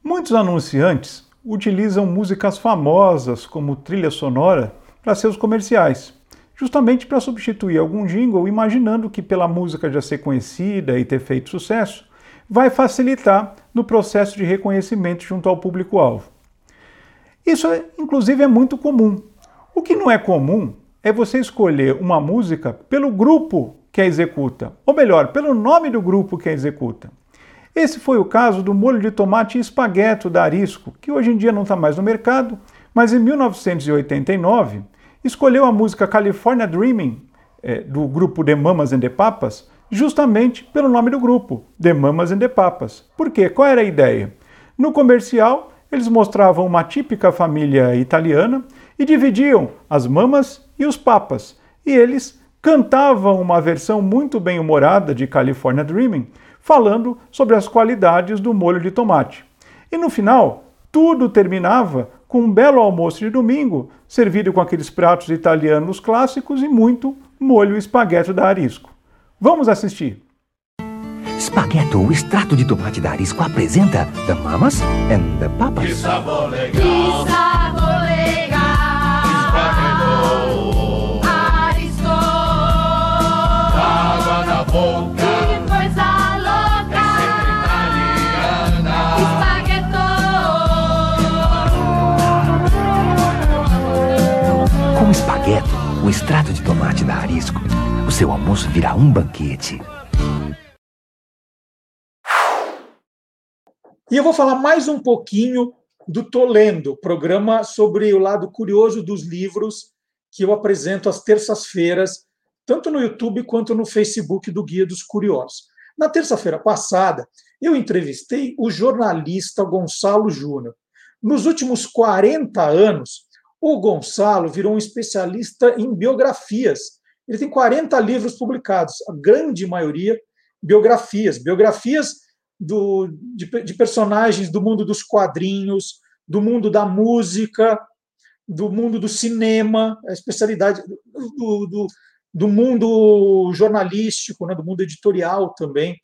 Muitos anunciantes utilizam músicas famosas como trilha sonora para seus comerciais, justamente para substituir algum jingle, imaginando que pela música já ser conhecida e ter feito sucesso, vai facilitar no processo de reconhecimento junto ao público-alvo. Isso, inclusive, é muito comum. O que não é comum é você escolher uma música pelo grupo que a executa, ou melhor, pelo nome do grupo que a executa. Esse foi o caso do molho de tomate espagueto da Arisco, que hoje em dia não está mais no mercado, mas em 1989 escolheu a música California Dreaming, é, do grupo The Mamas and the Papas, justamente pelo nome do grupo, The Mamas and the Papas. Por quê? Qual era a ideia? No comercial, eles mostravam uma típica família italiana e dividiam as mamas e os papas, e eles cantavam uma versão muito bem humorada de California Dreaming, falando sobre as qualidades do molho de tomate. E no final, tudo terminava com um belo almoço de domingo, servido com aqueles pratos italianos clássicos e muito molho espaguete da Arisco. Vamos assistir! Spaghetto, o extrato de tomate da Arisco, apresenta The Mamas and the Papas. Que sabor legal! Que sabor o extrato de tomate da Arisco, o seu almoço virá um banquete. E eu vou falar mais um pouquinho do Tolendo, programa sobre o lado curioso dos livros que eu apresento às terças-feiras, tanto no YouTube quanto no Facebook do Guia dos Curiosos. Na terça-feira passada, eu entrevistei o jornalista Gonçalo Júnior. Nos últimos 40 anos, o Gonçalo virou um especialista em biografias. Ele tem 40 livros publicados, a grande maioria biografias, biografias do, de, de personagens do mundo dos quadrinhos, do mundo da música, do mundo do cinema, a especialidade do, do, do mundo jornalístico, né, do mundo editorial também.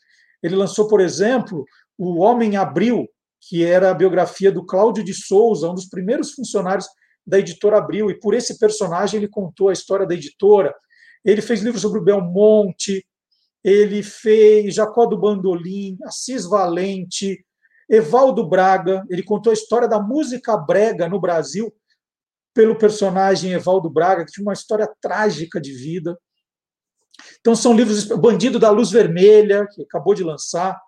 Ele lançou, por exemplo, O Homem Abril, que era a biografia do Cláudio de Souza, um dos primeiros funcionários da editora Abril, e por esse personagem ele contou a história da editora. Ele fez livros sobre o Belmonte, ele fez Jacó do Bandolim, Assis Valente, Evaldo Braga, ele contou a história da música brega no Brasil pelo personagem Evaldo Braga, que tinha uma história trágica de vida. Então são livros Bandido da Luz Vermelha, que acabou de lançar,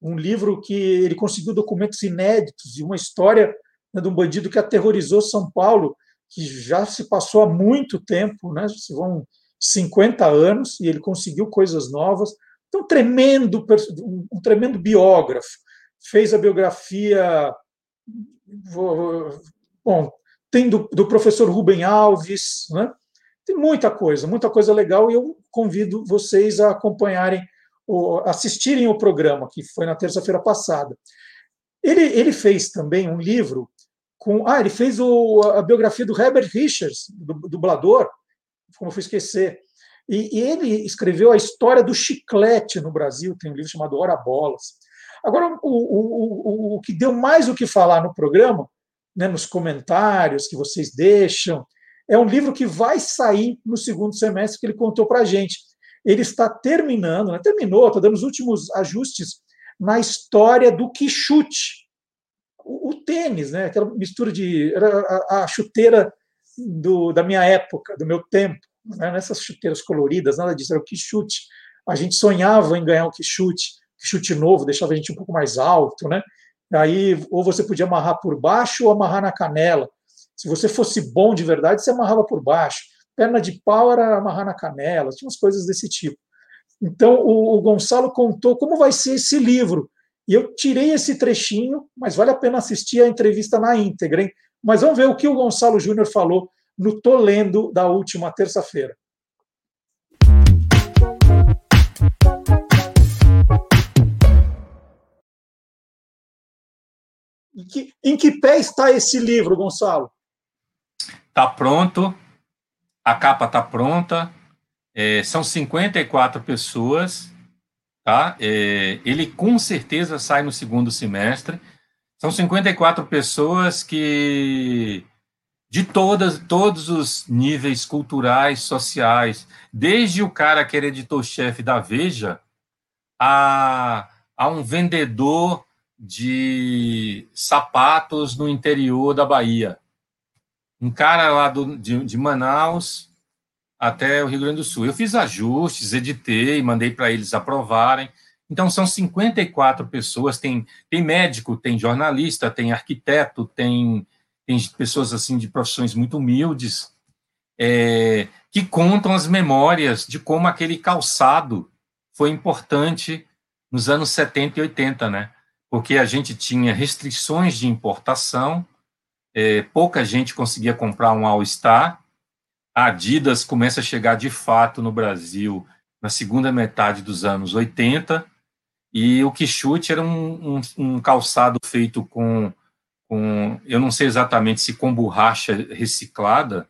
um livro que ele conseguiu documentos inéditos e uma história né, de um bandido que aterrorizou São Paulo, que já se passou há muito tempo, né, se vão 50 anos, e ele conseguiu coisas novas. Então, tremendo, um tremendo biógrafo fez a biografia. Bom, tem do, do professor Rubem Alves, né? tem muita coisa, muita coisa legal, e eu convido vocês a acompanharem, assistirem o programa, que foi na terça-feira passada. Ele, ele fez também um livro com. Ah, ele fez o, a biografia do Herbert Richards, do dublador, como eu fui esquecer. E, e, ele escreveu a história do chiclete no Brasil, tem um livro chamado Hora Bolas. Agora, o, o, o, o que deu mais o que falar no programa, né, nos comentários que vocês deixam, é um livro que vai sair no segundo semestre que ele contou para a gente. Ele está terminando, né, terminou, está dando os últimos ajustes na história do quichute, o, o tênis, né, aquela mistura de. Era a, a chuteira do, da minha época, do meu tempo, né, nessas chuteiras coloridas, nada disso, era o quichute. A gente sonhava em ganhar um quichute chute novo, deixava a gente um pouco mais alto, né? Aí, ou você podia amarrar por baixo ou amarrar na canela. Se você fosse bom de verdade, você amarrava por baixo. Perna de pau era amarrar na canela, tinha umas coisas desse tipo. Então, o, o Gonçalo contou como vai ser esse livro. E eu tirei esse trechinho, mas vale a pena assistir a entrevista na íntegra, hein? Mas vamos ver o que o Gonçalo Júnior falou no Tô Lendo da última terça-feira. Em que, em que pé está esse livro, Gonçalo? Está pronto, a capa está pronta, é, são 54 pessoas, tá? É, ele com certeza sai no segundo semestre. São 54 pessoas que de todas, todos os níveis culturais, sociais, desde o cara que era editor-chefe da Veja a, a um vendedor de sapatos no interior da Bahia. Um cara lá do, de, de Manaus até o Rio Grande do Sul. Eu fiz ajustes, editei, mandei para eles aprovarem. Então, são 54 pessoas. Tem, tem médico, tem jornalista, tem arquiteto, tem, tem pessoas assim de profissões muito humildes é, que contam as memórias de como aquele calçado foi importante nos anos 70 e 80, né? porque a gente tinha restrições de importação, é, pouca gente conseguia comprar um All-Star. A Adidas começa a chegar de fato no Brasil na segunda metade dos anos 80, e o Quixute era um, um, um calçado feito com, com, eu não sei exatamente se com borracha reciclada,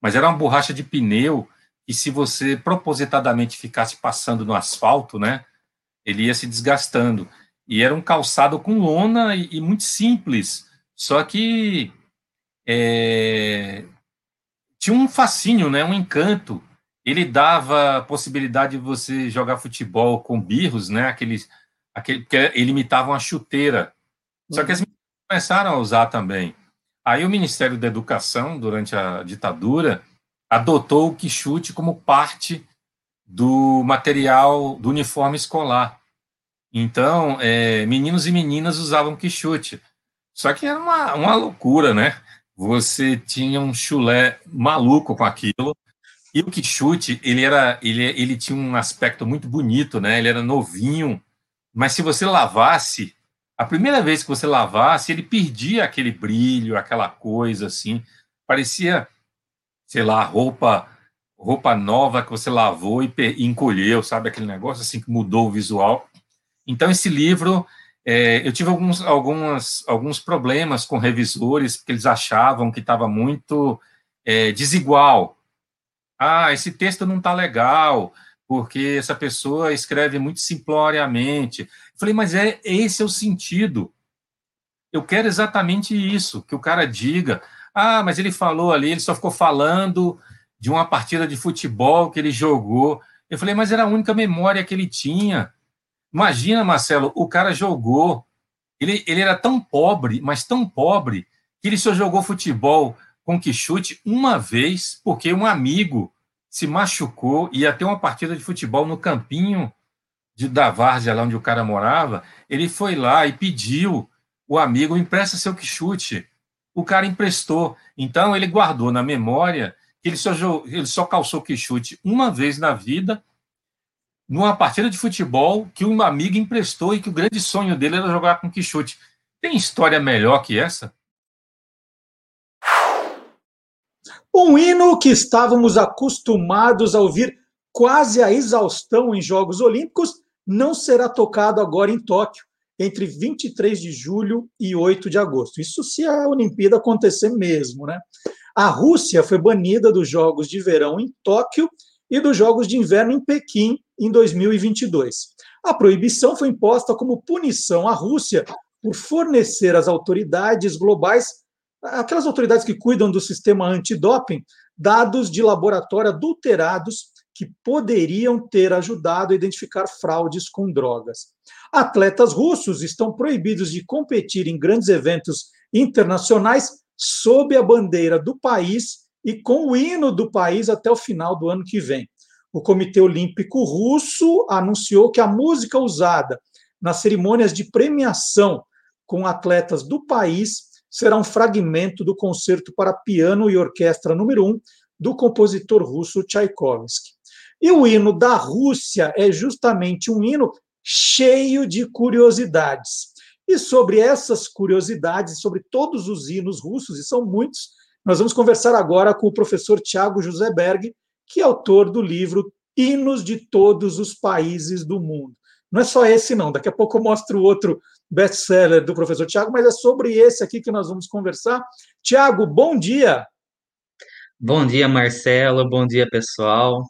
mas era uma borracha de pneu, e se você propositadamente ficasse passando no asfalto, né, ele ia se desgastando. E era um calçado com lona e, e muito simples. Só que é, tinha um fascínio, né, um encanto. Ele dava a possibilidade de você jogar futebol com birros, né, aqueles, aquele, porque ele imitava uma chuteira. Só que as meninas começaram a usar também. Aí o Ministério da Educação, durante a ditadura, adotou o quichute como parte do material do uniforme escolar. Então, é, meninos e meninas usavam quichute. Só que era uma, uma loucura, né? Você tinha um chulé maluco com aquilo. E o quichute, ele era, ele, ele tinha um aspecto muito bonito, né? Ele era novinho, mas se você lavasse, a primeira vez que você lavasse, ele perdia aquele brilho, aquela coisa assim, parecia, sei lá, roupa roupa nova que você lavou e encolheu, sabe aquele negócio assim que mudou o visual. Então, esse livro, é, eu tive alguns, algumas, alguns problemas com revisores, porque eles achavam que estava muito é, desigual. Ah, esse texto não está legal, porque essa pessoa escreve muito simploriamente. Eu falei, mas é esse é o sentido. Eu quero exatamente isso, que o cara diga, ah, mas ele falou ali, ele só ficou falando de uma partida de futebol que ele jogou. Eu falei, mas era a única memória que ele tinha. Imagina, Marcelo, o cara jogou. Ele, ele era tão pobre, mas tão pobre, que ele só jogou futebol com Quixote uma vez, porque um amigo se machucou e ia ter uma partida de futebol no campinho de, da Várzea, lá onde o cara morava. Ele foi lá e pediu o amigo empresta seu Quixote. O cara emprestou. Então ele guardou na memória que ele só, ele só calçou Quixote uma vez na vida, numa partida de futebol que um amigo emprestou e que o grande sonho dele era jogar com Quixote. Tem história melhor que essa? Um hino que estávamos acostumados a ouvir quase a exaustão em Jogos Olímpicos não será tocado agora em Tóquio entre 23 de julho e 8 de agosto. Isso se a Olimpíada acontecer mesmo, né? A Rússia foi banida dos Jogos de Verão em Tóquio e dos Jogos de Inverno em Pequim em 2022. A proibição foi imposta como punição à Rússia por fornecer às autoridades globais, aquelas autoridades que cuidam do sistema antidoping, dados de laboratório adulterados que poderiam ter ajudado a identificar fraudes com drogas. Atletas russos estão proibidos de competir em grandes eventos internacionais sob a bandeira do país e com o hino do país até o final do ano que vem. O Comitê Olímpico Russo anunciou que a música usada nas cerimônias de premiação com atletas do país será um fragmento do concerto para piano e orquestra número 1 do compositor russo Tchaikovsky. E o hino da Rússia é justamente um hino cheio de curiosidades. E sobre essas curiosidades, sobre todos os hinos russos, e são muitos, nós vamos conversar agora com o professor Tiago José Berg, que é autor do livro Hinos de Todos os Países do Mundo. Não é só esse, não. Daqui a pouco eu mostro outro best-seller do professor Tiago, mas é sobre esse aqui que nós vamos conversar. Tiago, bom dia. Bom dia, Marcelo. Bom dia, pessoal.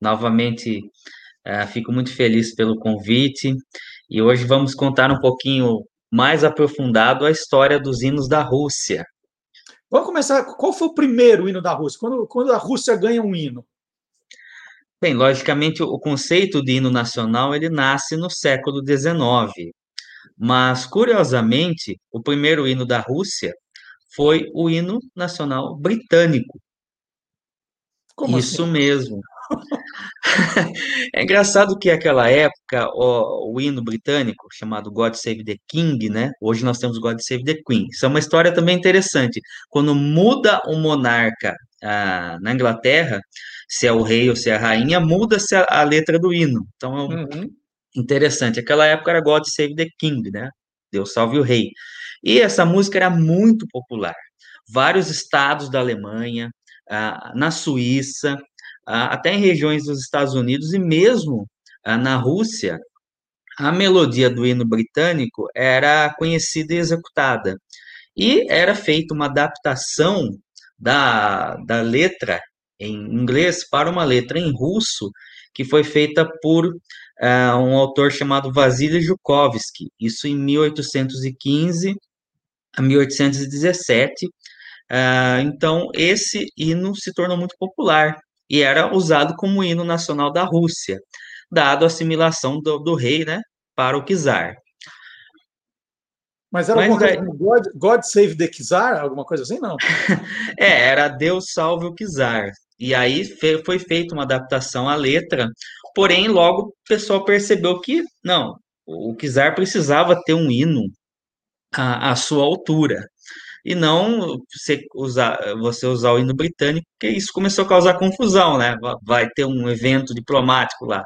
Novamente, uh, fico muito feliz pelo convite e hoje vamos contar um pouquinho mais aprofundado a história dos hinos da Rússia. Vamos começar. Qual foi o primeiro hino da Rússia? Quando, quando a Rússia ganha um hino? Bem, logicamente, o conceito de hino nacional ele nasce no século XIX, mas curiosamente, o primeiro hino da Rússia foi o hino nacional britânico. Como Isso assim? mesmo. [laughs] é engraçado que naquela época o, o, hino britânico chamado God Save the King, né? Hoje nós temos God Save the Queen. Isso é uma história também interessante. Quando muda o monarca ah, na Inglaterra, se é o rei ou se é a rainha, muda-se a, a, letra do hino. Então é uhum. interessante. Aquela época era God Save the King, né? Deus salve o rei. E essa música era muito popular. Vários estados da Alemanha, ah, na Suíça, até em regiões dos Estados Unidos e mesmo na Rússia, a melodia do hino britânico era conhecida e executada. E era feita uma adaptação da, da letra em inglês para uma letra em russo, que foi feita por uh, um autor chamado Vasily Zhukovsky, isso em 1815 a 1817. Uh, então, esse hino se tornou muito popular e era usado como hino nacional da Rússia, dado a assimilação do, do rei né, para o czar. Mas era Mas, alguma coisa God, God, Save the Czar, alguma coisa assim, não? [laughs] é, era Deus salve o czar. E aí foi feita uma adaptação à letra, porém logo o pessoal percebeu que, não, o czar precisava ter um hino à, à sua altura e não você usar, você usar o hino britânico, porque isso começou a causar confusão, né? Vai ter um evento diplomático lá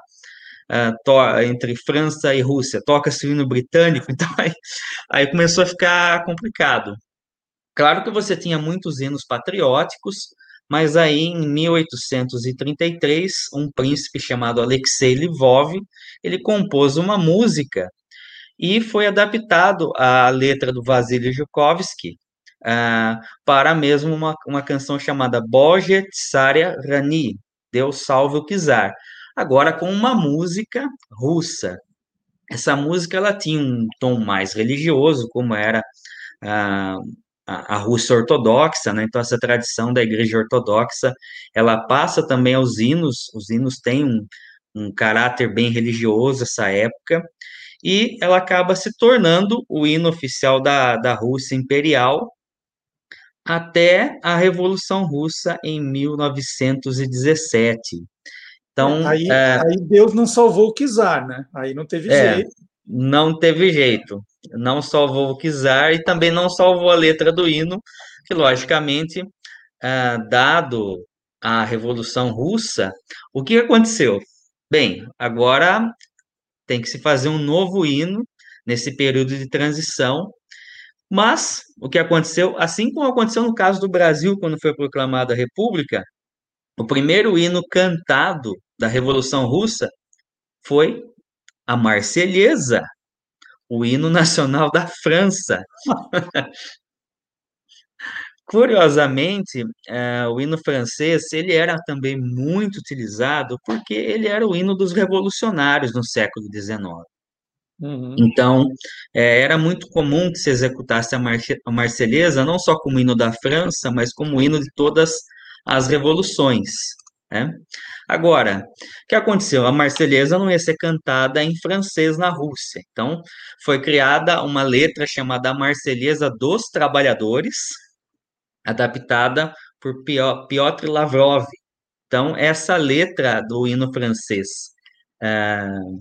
uh, entre França e Rússia, toca-se o hino britânico, [laughs] então aí, aí começou a ficar complicado. Claro que você tinha muitos hinos patrióticos, mas aí em 1833, um príncipe chamado Alexei Lvov, ele compôs uma música e foi adaptado à letra do Vasily Zhukovsky, uh, para mesmo uma, uma canção chamada Boje Tsaria Rani, Deus salve o czar. Agora com uma música russa. Essa música ela tinha um tom mais religioso, como era a, a, a Rússia ortodoxa, né? Então essa tradição da Igreja ortodoxa, ela passa também aos hinos. Os hinos têm um, um caráter bem religioso essa época e ela acaba se tornando o hino oficial da, da Rússia imperial até a Revolução Russa em 1917. Então, aí, é, aí Deus não salvou o czar, né? Aí não teve é, jeito. Não teve jeito. Não salvou o czar e também não salvou a letra do hino, que logicamente, é, dado a Revolução Russa, o que aconteceu? Bem, agora tem que se fazer um novo hino nesse período de transição. Mas o que aconteceu, assim como aconteceu no caso do Brasil, quando foi proclamada a República, o primeiro hino cantado da Revolução Russa foi a Marselhesa, o hino nacional da França. [laughs] Curiosamente, uh, o hino francês ele era também muito utilizado porque ele era o hino dos revolucionários no século XIX. Uhum. Então, é, era muito comum que se executasse a, Mar a Marselhesa não só como hino da França, mas como hino de todas as revoluções. Né? Agora, o que aconteceu? A Marselhesa não ia ser cantada em francês na Rússia. Então, foi criada uma letra chamada Marselhesa dos Trabalhadores, adaptada por Piotr Lavrov. Então, essa letra do hino francês uh,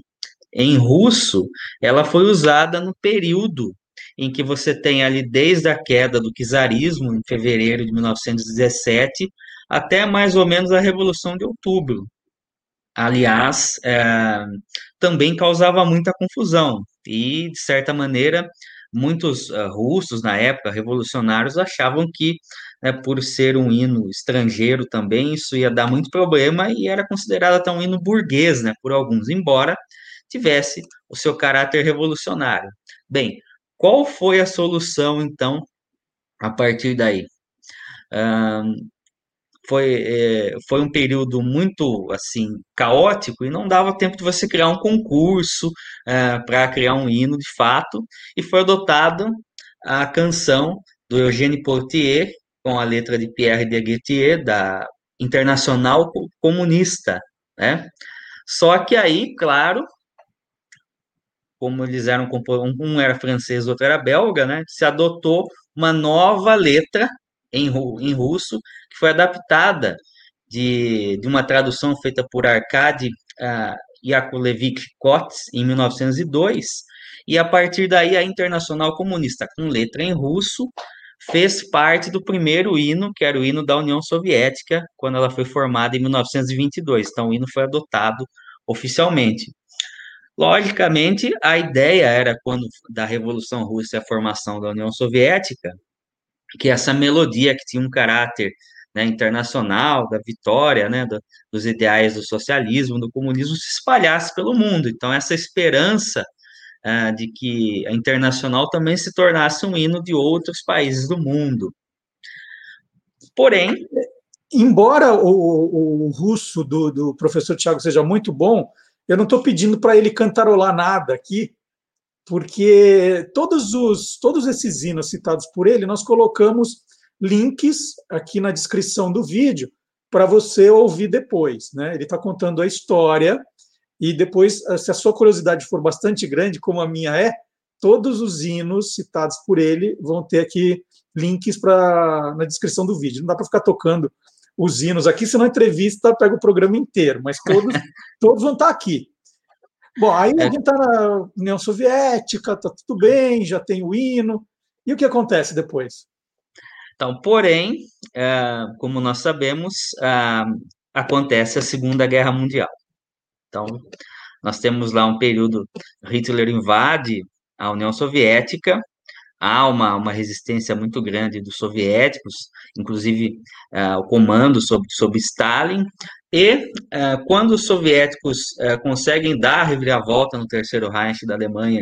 em russo, ela foi usada no período em que você tem ali desde a queda do czarismo, em fevereiro de 1917, até mais ou menos a Revolução de Outubro. Aliás, é, também causava muita confusão e, de certa maneira, muitos uh, russos na época, revolucionários, achavam que né, por ser um hino estrangeiro também, isso ia dar muito problema e era considerado até um hino burguês, né, por alguns, embora tivesse o seu caráter revolucionário. Bem, qual foi a solução, então, a partir daí? Um, foi, é, foi um período muito assim caótico e não dava tempo de você criar um concurso é, para criar um hino de fato e foi adotada a canção do Eugène Portier com a letra de Pierre de Guettier, da Internacional Comunista, né? Só que aí, claro, como eles eram, um era francês, outro era belga, né? Se adotou uma nova letra em, em russo, que foi adaptada de, de uma tradução feita por Arkady uh, Yakovlevich Kots, em 1902, e a partir daí a Internacional Comunista, com letra em russo, fez parte do primeiro hino, que era o hino da União Soviética, quando ela foi formada em 1922. Então, o hino foi adotado oficialmente. Logicamente, a ideia era, quando da Revolução Russa e a formação da União Soviética, que essa melodia que tinha um caráter né, internacional, da vitória, né, do, dos ideais do socialismo, do comunismo, se espalhasse pelo mundo. Então, essa esperança uh, de que a internacional também se tornasse um hino de outros países do mundo. Porém. Embora o, o russo do, do professor Tiago seja muito bom, eu não estou pedindo para ele cantarolar nada aqui, porque todos, os, todos esses hinos citados por ele, nós colocamos links aqui na descrição do vídeo para você ouvir depois. Né? Ele está contando a história e depois, se a sua curiosidade for bastante grande, como a minha é, todos os hinos citados por ele vão ter aqui links para na descrição do vídeo. Não dá para ficar tocando os hinos aqui, senão a entrevista pega o programa inteiro, mas todos, [laughs] todos vão estar aqui. Bom, aí a é. gente está na União Soviética, está tudo bem, já tem o hino. E o que acontece depois? Então, porém, é, como nós sabemos, é, acontece a Segunda Guerra Mundial. Então, nós temos lá um período, Hitler invade a União Soviética, há uma, uma resistência muito grande dos soviéticos, inclusive uh, o comando sob, sob Stalin, e uh, quando os soviéticos uh, conseguem dar a reviravolta no Terceiro Reich da Alemanha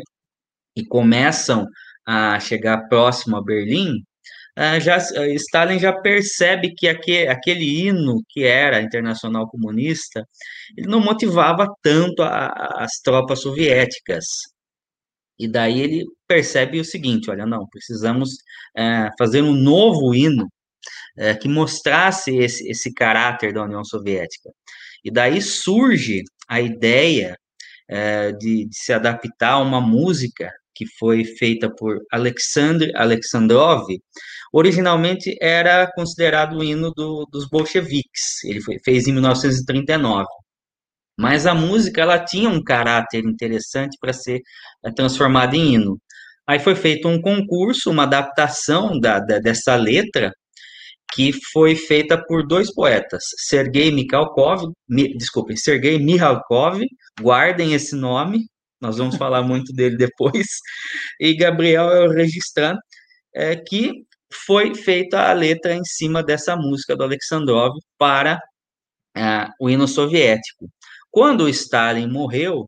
e começam a chegar próximo a Berlim, já Stalin já percebe que aquele, aquele hino que era internacional comunista, ele não motivava tanto a, a, as tropas soviéticas. E daí ele percebe o seguinte: olha, não, precisamos é, fazer um novo hino é, que mostrasse esse, esse caráter da União Soviética. E daí surge a ideia é, de, de, se adaptar a uma música que foi feita por Alexander Alexandrov. Originalmente era considerado o hino do, dos bolcheviques. Ele foi, fez em 1939. Mas a música ela tinha um caráter interessante para ser é, transformada em hino. Aí foi feito um concurso, uma adaptação da, da, dessa letra, que foi feita por dois poetas, Sergei Mikhalkov, mi, desculpem, Sergei Mihalkov, guardem esse nome, nós vamos falar muito dele [laughs] depois, e Gabriel Registran, é, que foi feita a letra em cima dessa música do Alexandrov para é, o hino soviético. Quando Stalin morreu,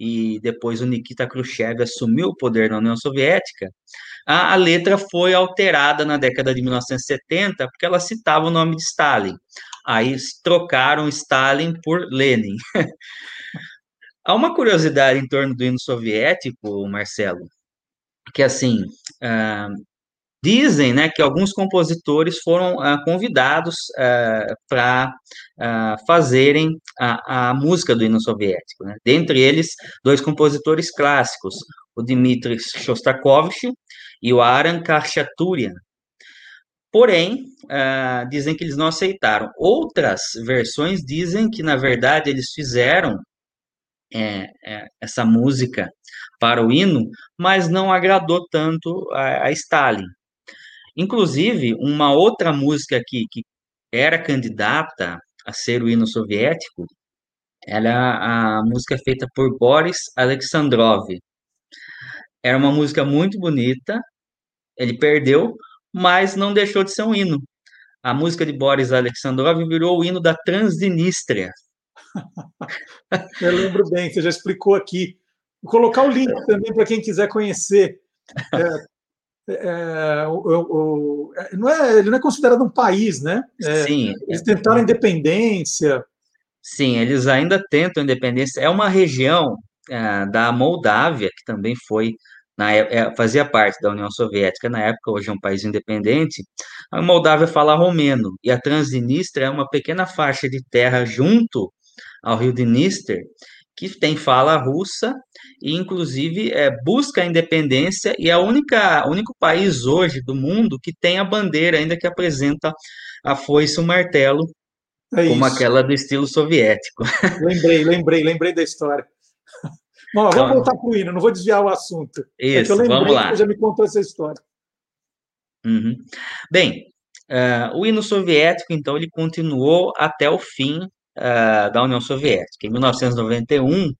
e depois o Nikita Khrushchev assumiu o poder na União Soviética, a, a, letra foi alterada na década de 1970, porque ela citava o nome de Stalin. Aí trocaram Stalin por Lenin. [laughs] Há uma curiosidade em torno do hino soviético, Marcelo, que assim, uh, Dizem né, que alguns compositores foram uh, convidados uh, ah, para uh, ah, fazerem a, a, música do hino soviético. Né? Dentre eles, dois compositores clássicos, o Dmitri Shostakovich e o Aran Khachaturian. Porém, dizem que eles não aceitaram. Outras versões dizem que, na verdade, eles fizeram é, é, essa música para o hino, mas não agradou tanto a, a Stalin. Inclusive, uma outra música que, que era candidata a ser o hino soviético, era a música feita por Boris Alexandrov. Era uma música muito bonita, ele perdeu, mas não deixou de ser um hino. A música de Boris Alexandrov virou o hino da Transnistria. [laughs] Eu lembro bem, você já explicou aqui. Vou colocar o link também para quem quiser conhecer. É, [laughs] é, o, o, é, não é, ele não é considerado um país, né? É, Sim. Eles tentaram independência. Sim, eles ainda tentam independência. É uma região é, da Moldávia, que também foi, na, é, fazia parte da União Soviética na época, hoje é um país independente. A Moldávia fala romeno, e a Transnistria é uma pequena faixa de terra junto ao rio Dniester, que tem fala russa e, inclusive, é, busca a independência e é o único país hoje do mundo que tem a bandeira ainda que apresenta a foice e o martelo, é como aquela do estilo soviético. [laughs] Lembrei, lembrei, lembrei da história. [laughs] Bom, vamos voltar para o hino, não vou desviar o assunto. Isso, é que eu vamos lá. já me contou essa história. Uhum. Bem, uh, o hino soviético, então, ele continuou até o fim uh, da União Soviética. Em 1991, uh,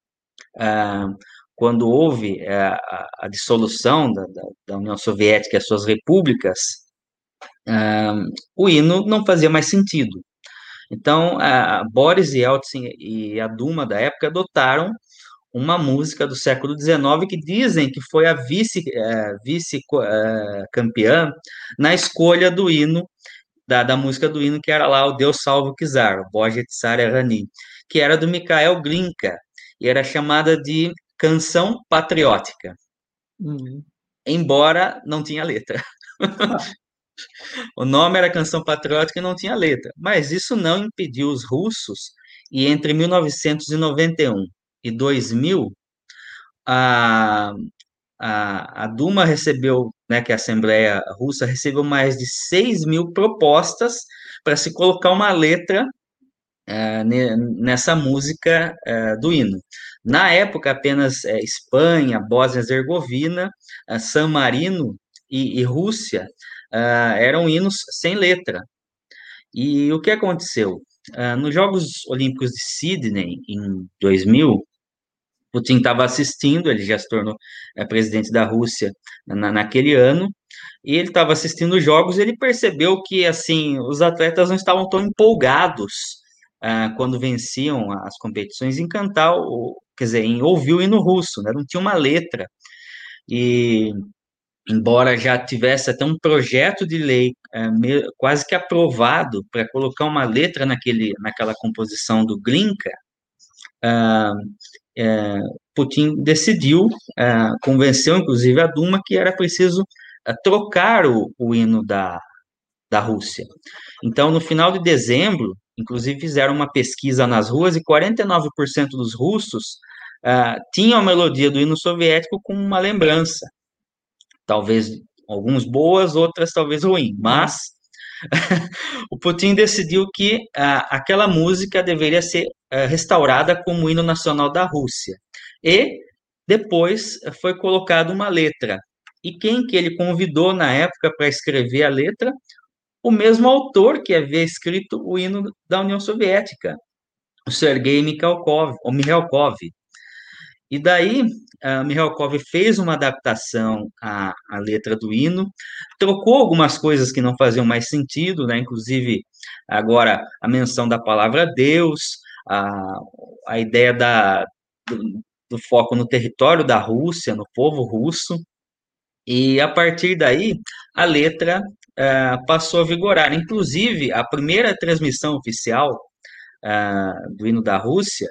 quando houve uh, a, a, dissolução da, da, da, União Soviética e as suas repúblicas, o hino não fazia mais sentido. Então, Boris Yeltsin e a Duma da época adotaram uma música do século XIX que dizem que foi a vice, vice campeã na escolha do hino da, da música do hino, que era lá o Deus Salve o Kizar, o Boja Tsar Rani, que era do Mikhail Glinka, e era chamada de Canção Patriótica. Uhum. Embora não tinha letra. [laughs] o nome era Canção Patriótica e não tinha letra. Mas isso não impediu os russos, e entre 1991 e 2000, a, a, a Duma recebeu, né, que a Assembleia Russa recebeu mais de 6 mil propostas para se colocar uma letra uh, nessa música uh, do hino. Na época, apenas uh, Espanha, Bósnia-Herzegovina, San Marino e, e Rússia eram hinos sem letra. E o que aconteceu? nos Jogos Olímpicos de Sydney, em 2000, Putin estava assistindo, ele já se tornou é, presidente da Rússia na, naquele ano, e ele estava assistindo os jogos e ele percebeu que, assim, os atletas não estavam tão empolgados ah, quando venciam as competições em cantar, ou, quer dizer, em ouvir o hino russo, né? não tinha uma letra. E embora já tivesse até um projeto de lei é, quase que aprovado para colocar uma letra naquele, naquela composição do Glinka, ah, é, Putin decidiu, é, convenceu inclusive a Duma que era preciso trocar o, o hino da, da Rússia. Então, no final de dezembro, inclusive fizeram uma pesquisa nas ruas e 49% dos russos uh, tinham a melodia do hino soviético como uma lembrança. Talvez alguns boas, outras talvez ruins, mas [laughs] o Putin decidiu que uh, aquela música deveria ser uh, restaurada como hino nacional da Rússia. E depois foi colocada uma letra. E quem que ele convidou na época para escrever a letra? O mesmo autor que havia escrito o hino da União Soviética, o Sergei Mikhalkov, ou Mikhalkov. E daí, uh, Mikhalkov fez uma adaptação à, à, letra do hino, trocou algumas coisas que não faziam mais sentido, né? inclusive agora a menção da palavra Deus, a, a ideia da, do, do foco no território da Rússia, no povo russo, e a partir daí a letra uh, passou a vigorar. Inclusive, a primeira transmissão oficial uh, do hino da Rússia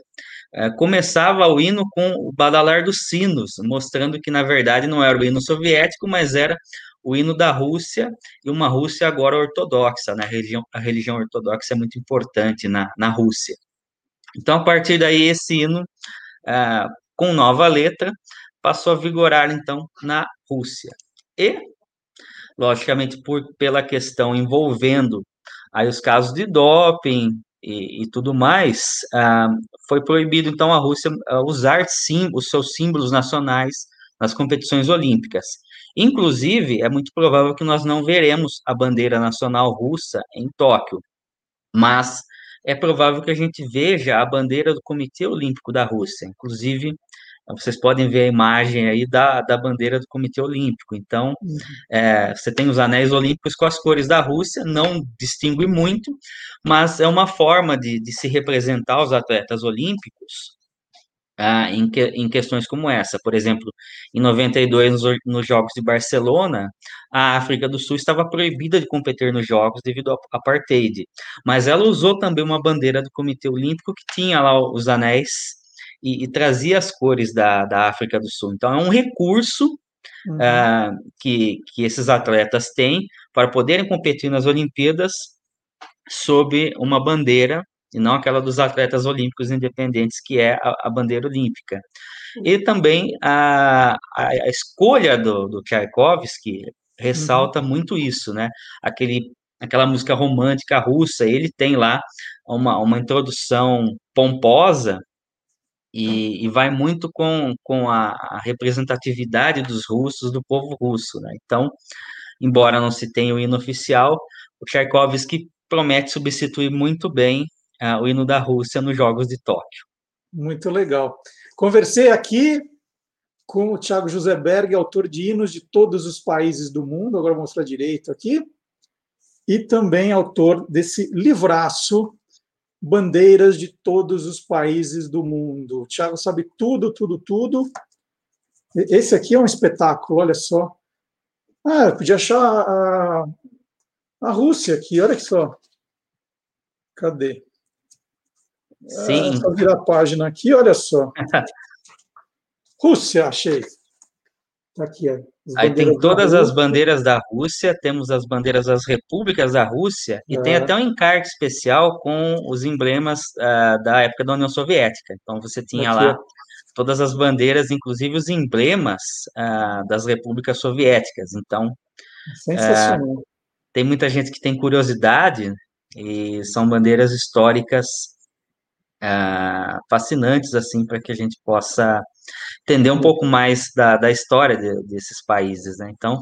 é, começava o hino com o badalar dos sinos, mostrando que, na verdade, não era o hino soviético, mas era o hino da Rússia, e uma Rússia agora ortodoxa, né? a, religião, a religião ortodoxa é muito importante na, na Rússia. Então, a partir daí, esse hino, uh, com nova letra, passou a vigorar, então, na Rússia. E, logicamente, por, pela questão envolvendo aí os casos de doping, e, e tudo mais, ah, foi proibido então a Rússia ah, usar sim os seus símbolos nacionais nas competições olímpicas. Inclusive, é muito provável que nós não veremos a bandeira nacional russa em Tóquio, mas é provável que a gente veja a bandeira do Comitê Olímpico da Rússia. Inclusive, vocês podem ver a imagem aí da, da bandeira do Comitê Olímpico. Então, uhum. é, você tem os anéis olímpicos com as cores da Rússia, não distingue muito, mas é uma forma de, de se representar os atletas olímpicos ah, em, que, em questões como essa. Por exemplo, em 92, nos, nos Jogos de Barcelona, a África do Sul estava proibida de competir nos Jogos devido ao apartheid, mas ela usou também uma bandeira do Comitê Olímpico que tinha lá os anéis e, e trazia as cores da, da África do Sul. Então, é um recurso uhum. uh, que, que esses atletas têm para poderem competir nas Olimpíadas sob uma bandeira, e não aquela dos atletas olímpicos independentes, que é a, a bandeira olímpica. E também a, a, a escolha do, do Tchaikovsky ressalta uhum. muito isso, né? Aquele, aquela música romântica russa, ele tem lá uma, uma introdução pomposa e, e, vai muito com, com a, a, representatividade dos russos, do povo russo. Né? Então, embora não se tenha o hino oficial, o Tchaikovsky promete substituir muito bem uh, o hino da Rússia nos Jogos de Tóquio. Muito legal. Conversei aqui com o Thiago José Berg, autor de hinos de todos os países do mundo, agora vou mostrar direito aqui, e também autor desse livraço bandeiras de todos os países do mundo. O Thiago sabe tudo, tudo, tudo. Esse aqui é um espetáculo, olha só. Ah, eu podia achar a, a Rússia aqui, olha só. Cadê? Sim. Ah, só virar a página aqui, olha só. [laughs] Rússia, achei. Tá aqui, ó. Aí tem todas as bandeiras da Rússia, temos as bandeiras das repúblicas da Rússia, e é. tem até um encarte especial com os emblemas uh, da época da União Soviética. Então você tinha Aqui. lá todas as bandeiras, inclusive os emblemas uh, das repúblicas soviéticas. Então, Sensacional. Uh, tem muita gente que tem curiosidade, e são bandeiras históricas fascinantes, assim, para que a gente possa entender um pouco mais da, da história de, desses países, né? Então,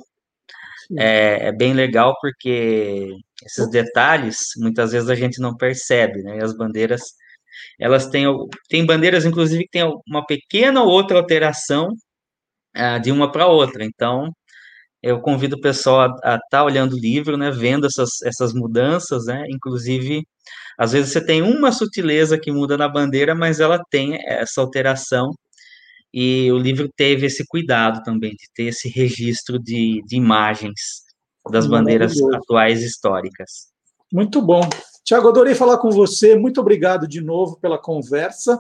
é, é, bem legal porque esses detalhes, muitas vezes a gente não percebe, né? E as bandeiras, elas têm, tem bandeiras, inclusive, que tem uma pequena ou outra alteração uh, de uma para outra. Então, eu convido o pessoal a estar tá olhando o livro, né? Vendo essas, essas mudanças, né? Inclusive, às vezes você tem uma sutileza que muda na bandeira, mas ela tem essa alteração e o livro teve esse cuidado também de ter esse registro de, de imagens das bandeiras atuais históricas. Muito bom. Tiago, adorei falar com você. Muito obrigado de novo pela conversa.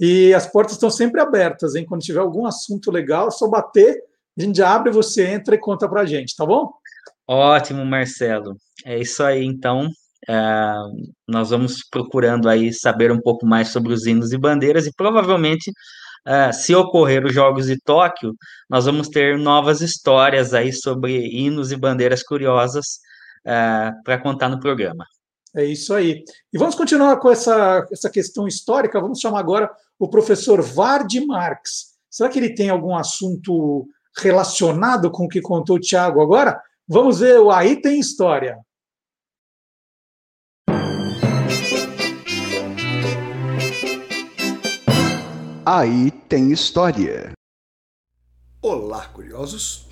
E as portas estão sempre abertas, hein? Quando tiver algum assunto legal, é só bater, a gente abre, você entra e conta para a gente, tá bom? Ótimo, Marcelo. É isso aí, então. Uh, nós vamos procurando aí saber um pouco mais sobre os hinos e bandeiras e provavelmente, uh, se ocorrer os Jogos de Tóquio, nós vamos ter novas histórias aí sobre hinos e bandeiras curiosas uh, para contar no programa. É isso aí. E vamos continuar com essa, essa questão histórica. Vamos chamar agora o professor Vard Marx. Será que ele tem algum assunto relacionado com o que contou o Tiago agora? Vamos ver o Aí Tem História. Aí tem história. Olá, curiosos!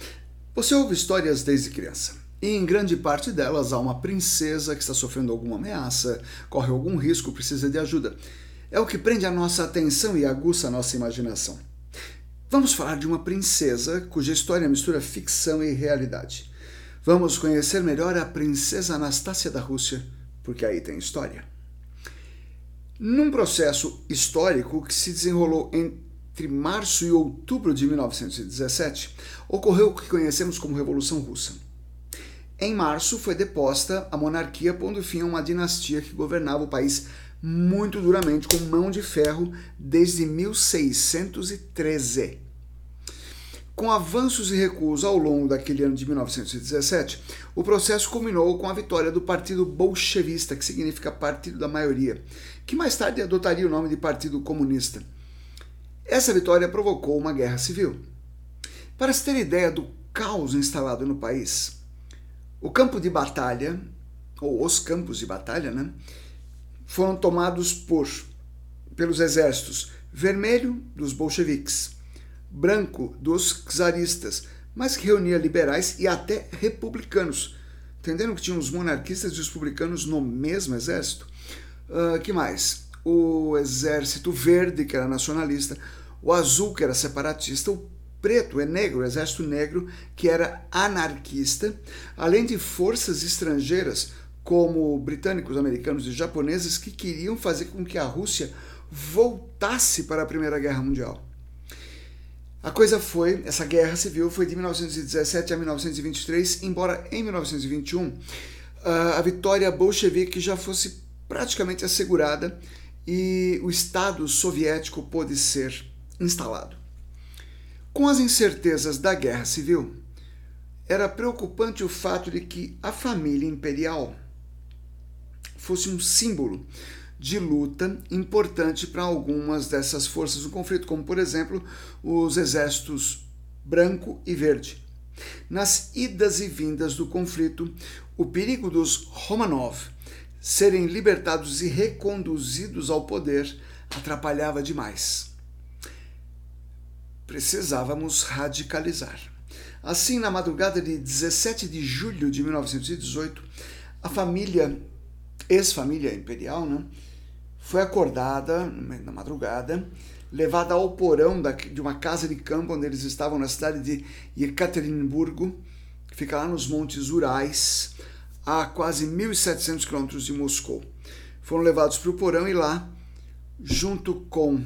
Você ouve histórias desde criança. E em grande parte delas há uma princesa que está sofrendo alguma ameaça, corre algum risco, precisa de ajuda. É o que prende a nossa atenção e aguça a nossa imaginação. Vamos falar de uma princesa cuja história mistura ficção e realidade. Vamos conhecer melhor a princesa Anastácia da Rússia, porque aí tem história. Num processo histórico que se desenrolou entre março e outubro de 1917, ocorreu o que conhecemos como Revolução Russa. Em março foi deposta a monarquia, pondo fim a uma dinastia que governava o país muito duramente com mão de ferro desde 1613. Com avanços e recuos ao longo daquele ano de 1917, o processo culminou com a vitória do Partido Bolchevista, que significa Partido da Maioria, que mais tarde adotaria o nome de Partido Comunista. Essa vitória provocou uma guerra civil. Para se ter ideia do caos instalado no país, o campo de batalha, ou os campos de batalha, né, foram tomados por pelos exércitos vermelho dos bolcheviques, branco dos czaristas, mas que reunia liberais e até republicanos. Entenderam que tinham os monarquistas e os republicanos no mesmo exército? Uh, que mais? O exército verde, que era nacionalista, o azul, que era separatista, o preto é negro, o exército negro, que era anarquista, além de forças estrangeiras, como britânicos, americanos e japoneses, que queriam fazer com que a Rússia voltasse para a Primeira Guerra Mundial. A coisa foi, essa guerra civil foi de 1917 a 1923, embora em 1921 a vitória bolchevique já fosse praticamente assegurada e o Estado soviético pôde ser instalado. Com as incertezas da guerra civil, era preocupante o fato de que a família imperial fosse um símbolo de luta importante para algumas dessas forças do conflito, como por exemplo os exércitos branco e verde. Nas idas e vindas do conflito, o perigo dos Romanov serem libertados e reconduzidos ao poder atrapalhava demais. Precisávamos radicalizar. Assim, na madrugada de 17 de julho de 1918, a família, ex-família imperial, né, foi acordada na madrugada, levada ao porão de uma casa de campo onde eles estavam na cidade de Yekaterinburgo, que fica lá nos Montes Urais, a quase 1.700 quilômetros de Moscou. Foram levados para o porão e lá, junto com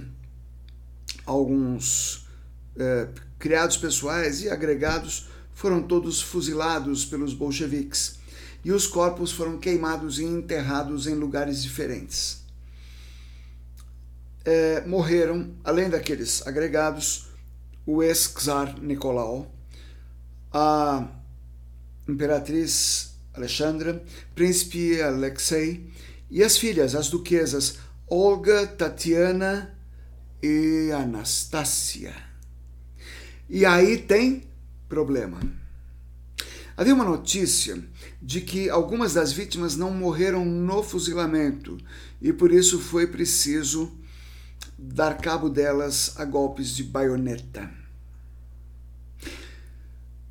alguns é, criados pessoais e agregados, foram todos fuzilados pelos bolcheviques e os corpos foram queimados e enterrados em lugares diferentes. É, morreram, além daqueles agregados, o ex-czar Nicolau, a imperatriz Alexandra, príncipe Alexei e as filhas, as duquesas Olga, Tatiana e Anastácia. E aí tem problema. Havia uma notícia de que algumas das vítimas não morreram no fuzilamento e por isso foi preciso dar cabo delas a golpes de baioneta.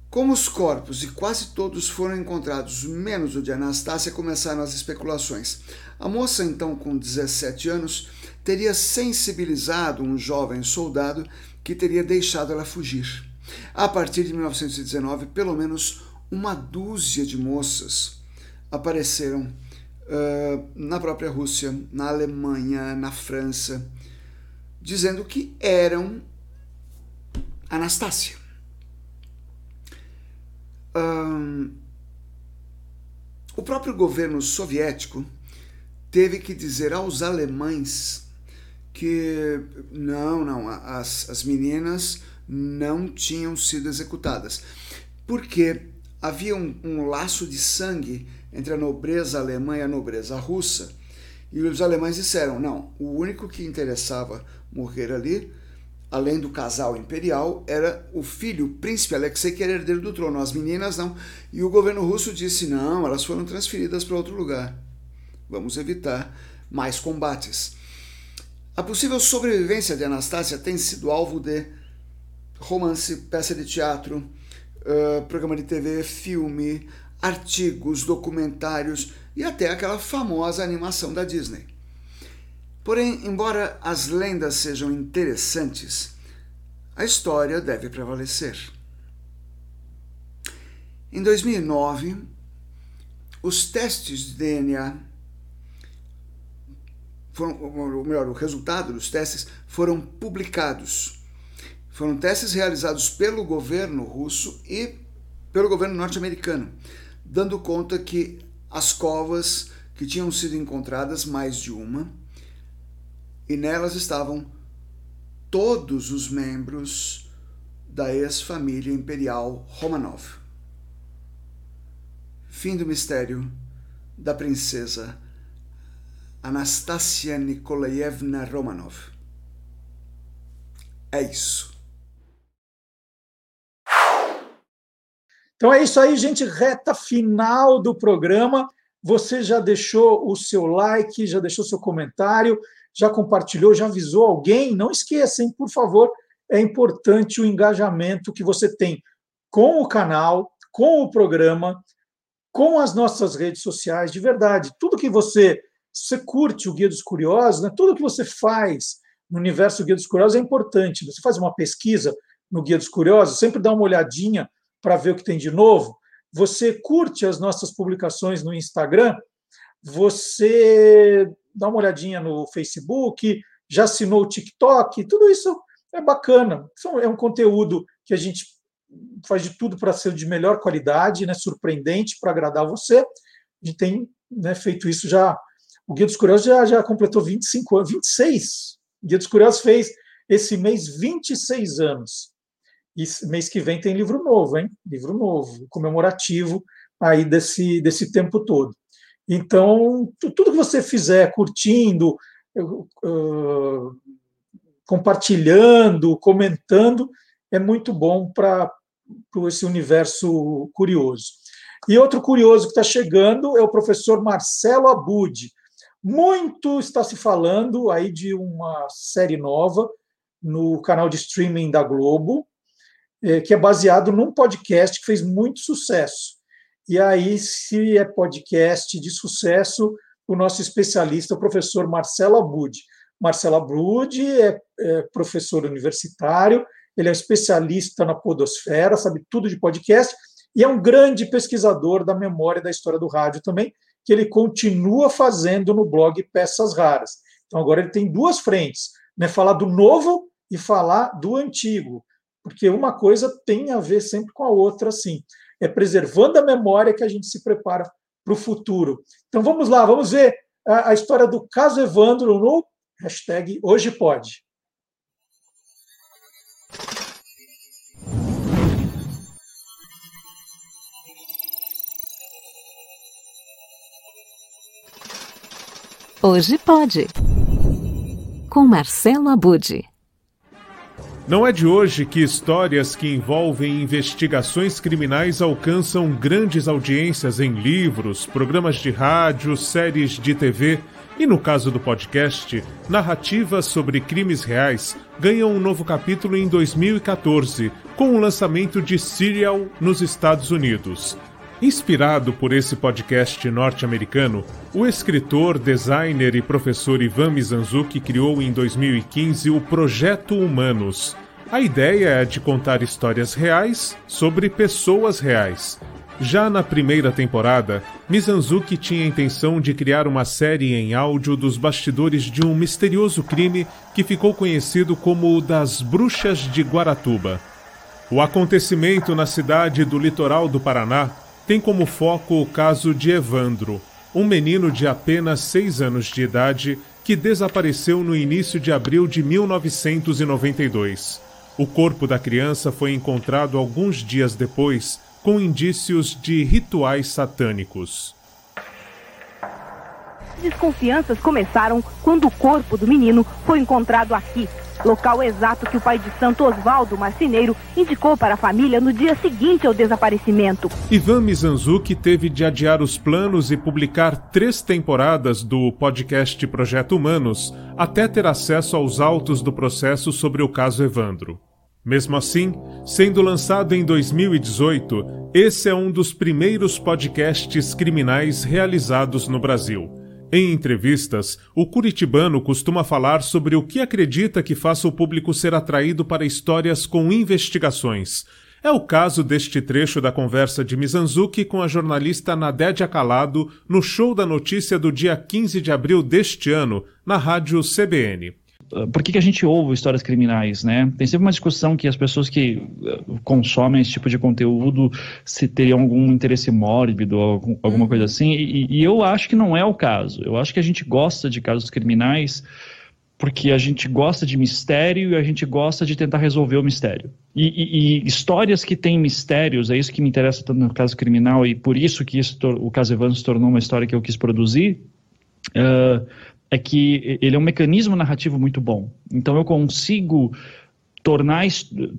Como os corpos e quase todos foram encontrados, menos o de Anastácia, começaram as especulações. A moça, então com 17 anos, teria sensibilizado um jovem soldado que teria deixado ela fugir. A partir de 1919, pelo menos uma dúzia de moças apareceram uh, na própria Rússia, na Alemanha, na França, dizendo que eram Anastácia. O próprio governo soviético teve que dizer aos alemães que não, não, as, as meninas não tinham sido executadas, porque havia um, um laço de sangue entre a nobreza alemã e a nobreza russa, e os alemães disseram: não, o único que interessava morrer ali, além do casal imperial, era o filho, o príncipe Alexei, que era herdeiro do trono, as meninas não. E o governo russo disse: não, elas foram transferidas para outro lugar. Vamos evitar mais combates. A possível sobrevivência de Anastácia tem sido alvo de romance, peça de teatro, uh, programa de TV, filme, artigos, documentários e até aquela famosa animação da Disney. Porém, embora as lendas sejam interessantes, a história deve prevalecer. Em 2009, os testes de DNA foram, ou melhor, o resultado dos testes foram publicados. Foram testes realizados pelo governo russo e pelo governo norte-americano, dando conta que as covas que tinham sido encontradas, mais de uma, e nelas estavam todos os membros da ex-família imperial Romanov. Fim do mistério da princesa Anastasia Nikolaevna Romanov. É isso. Então é isso aí, gente. Reta final do programa. Você já deixou o seu like, já deixou seu comentário, já compartilhou, já avisou alguém? Não esqueçam, por favor, é importante o engajamento que você tem com o canal, com o programa, com as nossas redes sociais, de verdade. Tudo que você você curte o Guia dos Curiosos, né, tudo que você faz no universo Guia dos Curiosos é importante. Você faz uma pesquisa no Guia dos Curiosos, sempre dá uma olhadinha para ver o que tem de novo. Você curte as nossas publicações no Instagram, você dá uma olhadinha no Facebook, já assinou o TikTok, tudo isso é bacana. É um conteúdo que a gente faz de tudo para ser de melhor qualidade, né, surpreendente, para agradar você. A gente tem né, feito isso já o Guia dos Curiosos já, já completou 25 anos, 26. O Guia dos Curiosos fez esse mês 26 anos. E mês que vem tem livro novo, hein? Livro novo, comemorativo aí desse, desse tempo todo. Então, tudo que você fizer curtindo, compartilhando, comentando, é muito bom para esse universo curioso. E outro curioso que está chegando é o professor Marcelo Abud. Muito está se falando aí de uma série nova no canal de streaming da Globo, eh, que é baseado num podcast que fez muito sucesso. E aí, se é podcast de sucesso, o nosso especialista, o professor Marcelo Abud. Marcelo Abud é, é professor universitário, ele é especialista na podosfera, sabe tudo de podcast, e é um grande pesquisador da memória da história do rádio também, que ele continua fazendo no blog Peças Raras. Então agora ele tem duas frentes, né? Falar do novo e falar do antigo, porque uma coisa tem a ver sempre com a outra, assim. É preservando a memória que a gente se prepara para o futuro. Então vamos lá, vamos ver a, a história do caso Evandro no hashtag Hoje Pode. Hoje pode. Com Marcelo Abude. Não é de hoje que histórias que envolvem investigações criminais alcançam grandes audiências em livros, programas de rádio, séries de TV e, no caso do podcast, narrativas sobre crimes reais ganham um novo capítulo em 2014, com o lançamento de Serial nos Estados Unidos. Inspirado por esse podcast norte-americano, o escritor, designer e professor Ivan Mizanzuki criou em 2015 o Projeto Humanos, A ideia é de contar histórias reais sobre pessoas reais. Já na primeira temporada, Mizanzuki tinha a intenção de criar uma série em áudio dos bastidores de um misterioso crime que ficou conhecido como o das Bruxas de Guaratuba. O acontecimento na cidade do litoral do Paraná tem como foco o caso de Evandro, um menino de apenas seis anos de idade que desapareceu no início de abril de 1992. O corpo da criança foi encontrado alguns dias depois, com indícios de rituais satânicos. Desconfianças começaram quando o corpo do menino foi encontrado aqui, local exato que o pai de Santo Osvaldo Marcineiro indicou para a família no dia seguinte ao desaparecimento. Ivan Mizanzuki teve de adiar os planos e publicar três temporadas do podcast Projeto Humanos até ter acesso aos autos do processo sobre o caso Evandro. Mesmo assim, sendo lançado em 2018, esse é um dos primeiros podcasts criminais realizados no Brasil. Em entrevistas, o curitibano costuma falar sobre o que acredita que faça o público ser atraído para histórias com investigações. É o caso deste trecho da conversa de Mizanzuki com a jornalista Nadédia Calado no show da notícia do dia 15 de abril deste ano, na rádio CBN por que, que, a gente ouve histórias criminais, né? Tem sempre uma discussão que as pessoas que eh, consomem esse tipo de conteúdo se teriam algum interesse mórbido alguma coisa uhum. assim, e, e, eu acho que não é o caso. Eu acho que a gente gosta de casos criminais porque a gente gosta de mistério e a gente gosta de tentar resolver o mistério. E, e, e histórias que têm mistérios, é isso que me interessa tanto no caso criminal e por isso que isso, o caso Evans se tornou uma história que eu quis produzir. Uh, é que ele é um mecanismo narrativo muito bom. Então eu consigo tornar,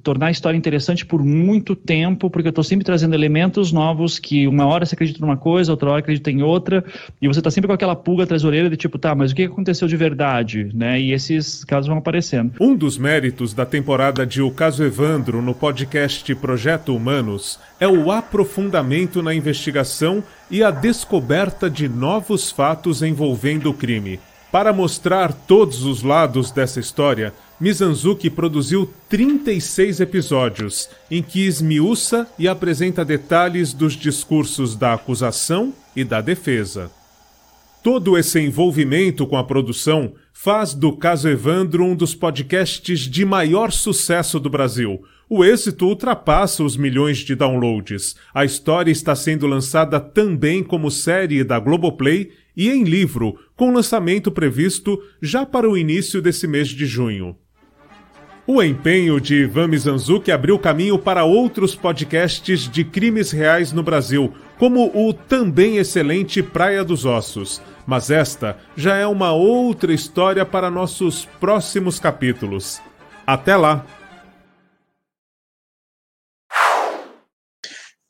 tornar a história interessante por muito tempo, porque eu estou sempre trazendo elementos novos que uma hora você acredita numa coisa, outra hora acredita em outra, e você está sempre com aquela pulga atrás da orelha de tipo, tá, mas o que aconteceu de verdade? Né? E esses casos vão aparecendo. Um dos méritos da temporada de O Caso Evandro no podcast Projeto Humanos é o aprofundamento na investigação e a descoberta de novos fatos envolvendo o crime. Para mostrar todos os lados dessa história, Mizanzuki produziu 36 episódios, em que esmiuça e apresenta detalhes dos discursos da acusação e da defesa. Todo esse envolvimento com a produção faz do Caso Evandro um dos podcasts de maior sucesso do Brasil. O êxito ultrapassa os milhões de downloads. A história está sendo lançada também como série da Globoplay e em livro, com lançamento previsto já para o início desse mês de junho. O empenho de Ivan Mizanzuki abriu caminho para outros podcasts de crimes reais no Brasil, como o também excelente Praia dos Ossos. Mas esta já é uma outra história para nossos próximos capítulos. Até lá!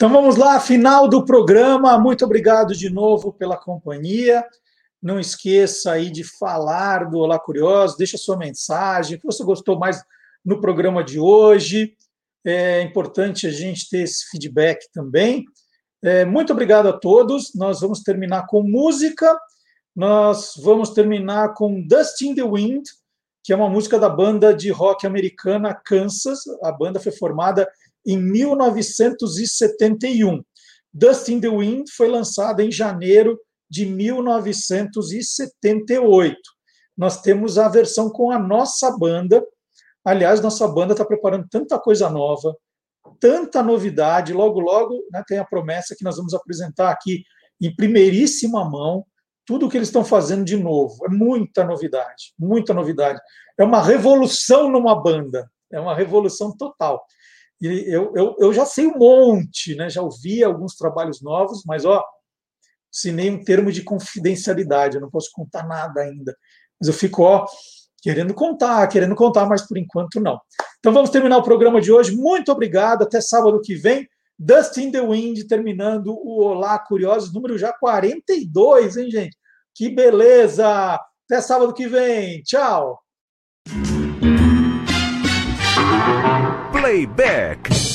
Então vamos lá, final do programa. Muito obrigado de novo pela companhia. Não esqueça aí de falar do Olá Curioso, deixa sua mensagem, o que você gostou mais no programa de hoje. É importante a gente ter esse feedback também. É, muito obrigado a todos. Nós vamos terminar com música. Nós vamos terminar com Dust in the Wind, que é uma música da banda de rock americana Kansas. A banda foi formada em 1971. Dust in the Wind foi lançada em janeiro de 1978. Nós temos a versão com a nossa banda. Aliás, nossa banda está preparando tanta coisa nova, tanta novidade. Logo, logo né, tem a promessa que nós vamos apresentar aqui em primeiríssima mão tudo o que eles estão fazendo de novo. É muita novidade, muita novidade. É uma revolução numa banda, é uma revolução total. E eu, eu, eu já sei um monte, né? já ouvi alguns trabalhos novos, mas ó, assinei um termo de confidencialidade, eu não posso contar nada ainda. Mas eu fico ó, querendo contar, querendo contar, mas por enquanto não. Então vamos terminar o programa de hoje. Muito obrigado, até sábado que vem. Dust in the Wind, terminando o Olá Curiosos, número já 42, hein, gente? Que beleza! Até sábado que vem. Tchau! way back.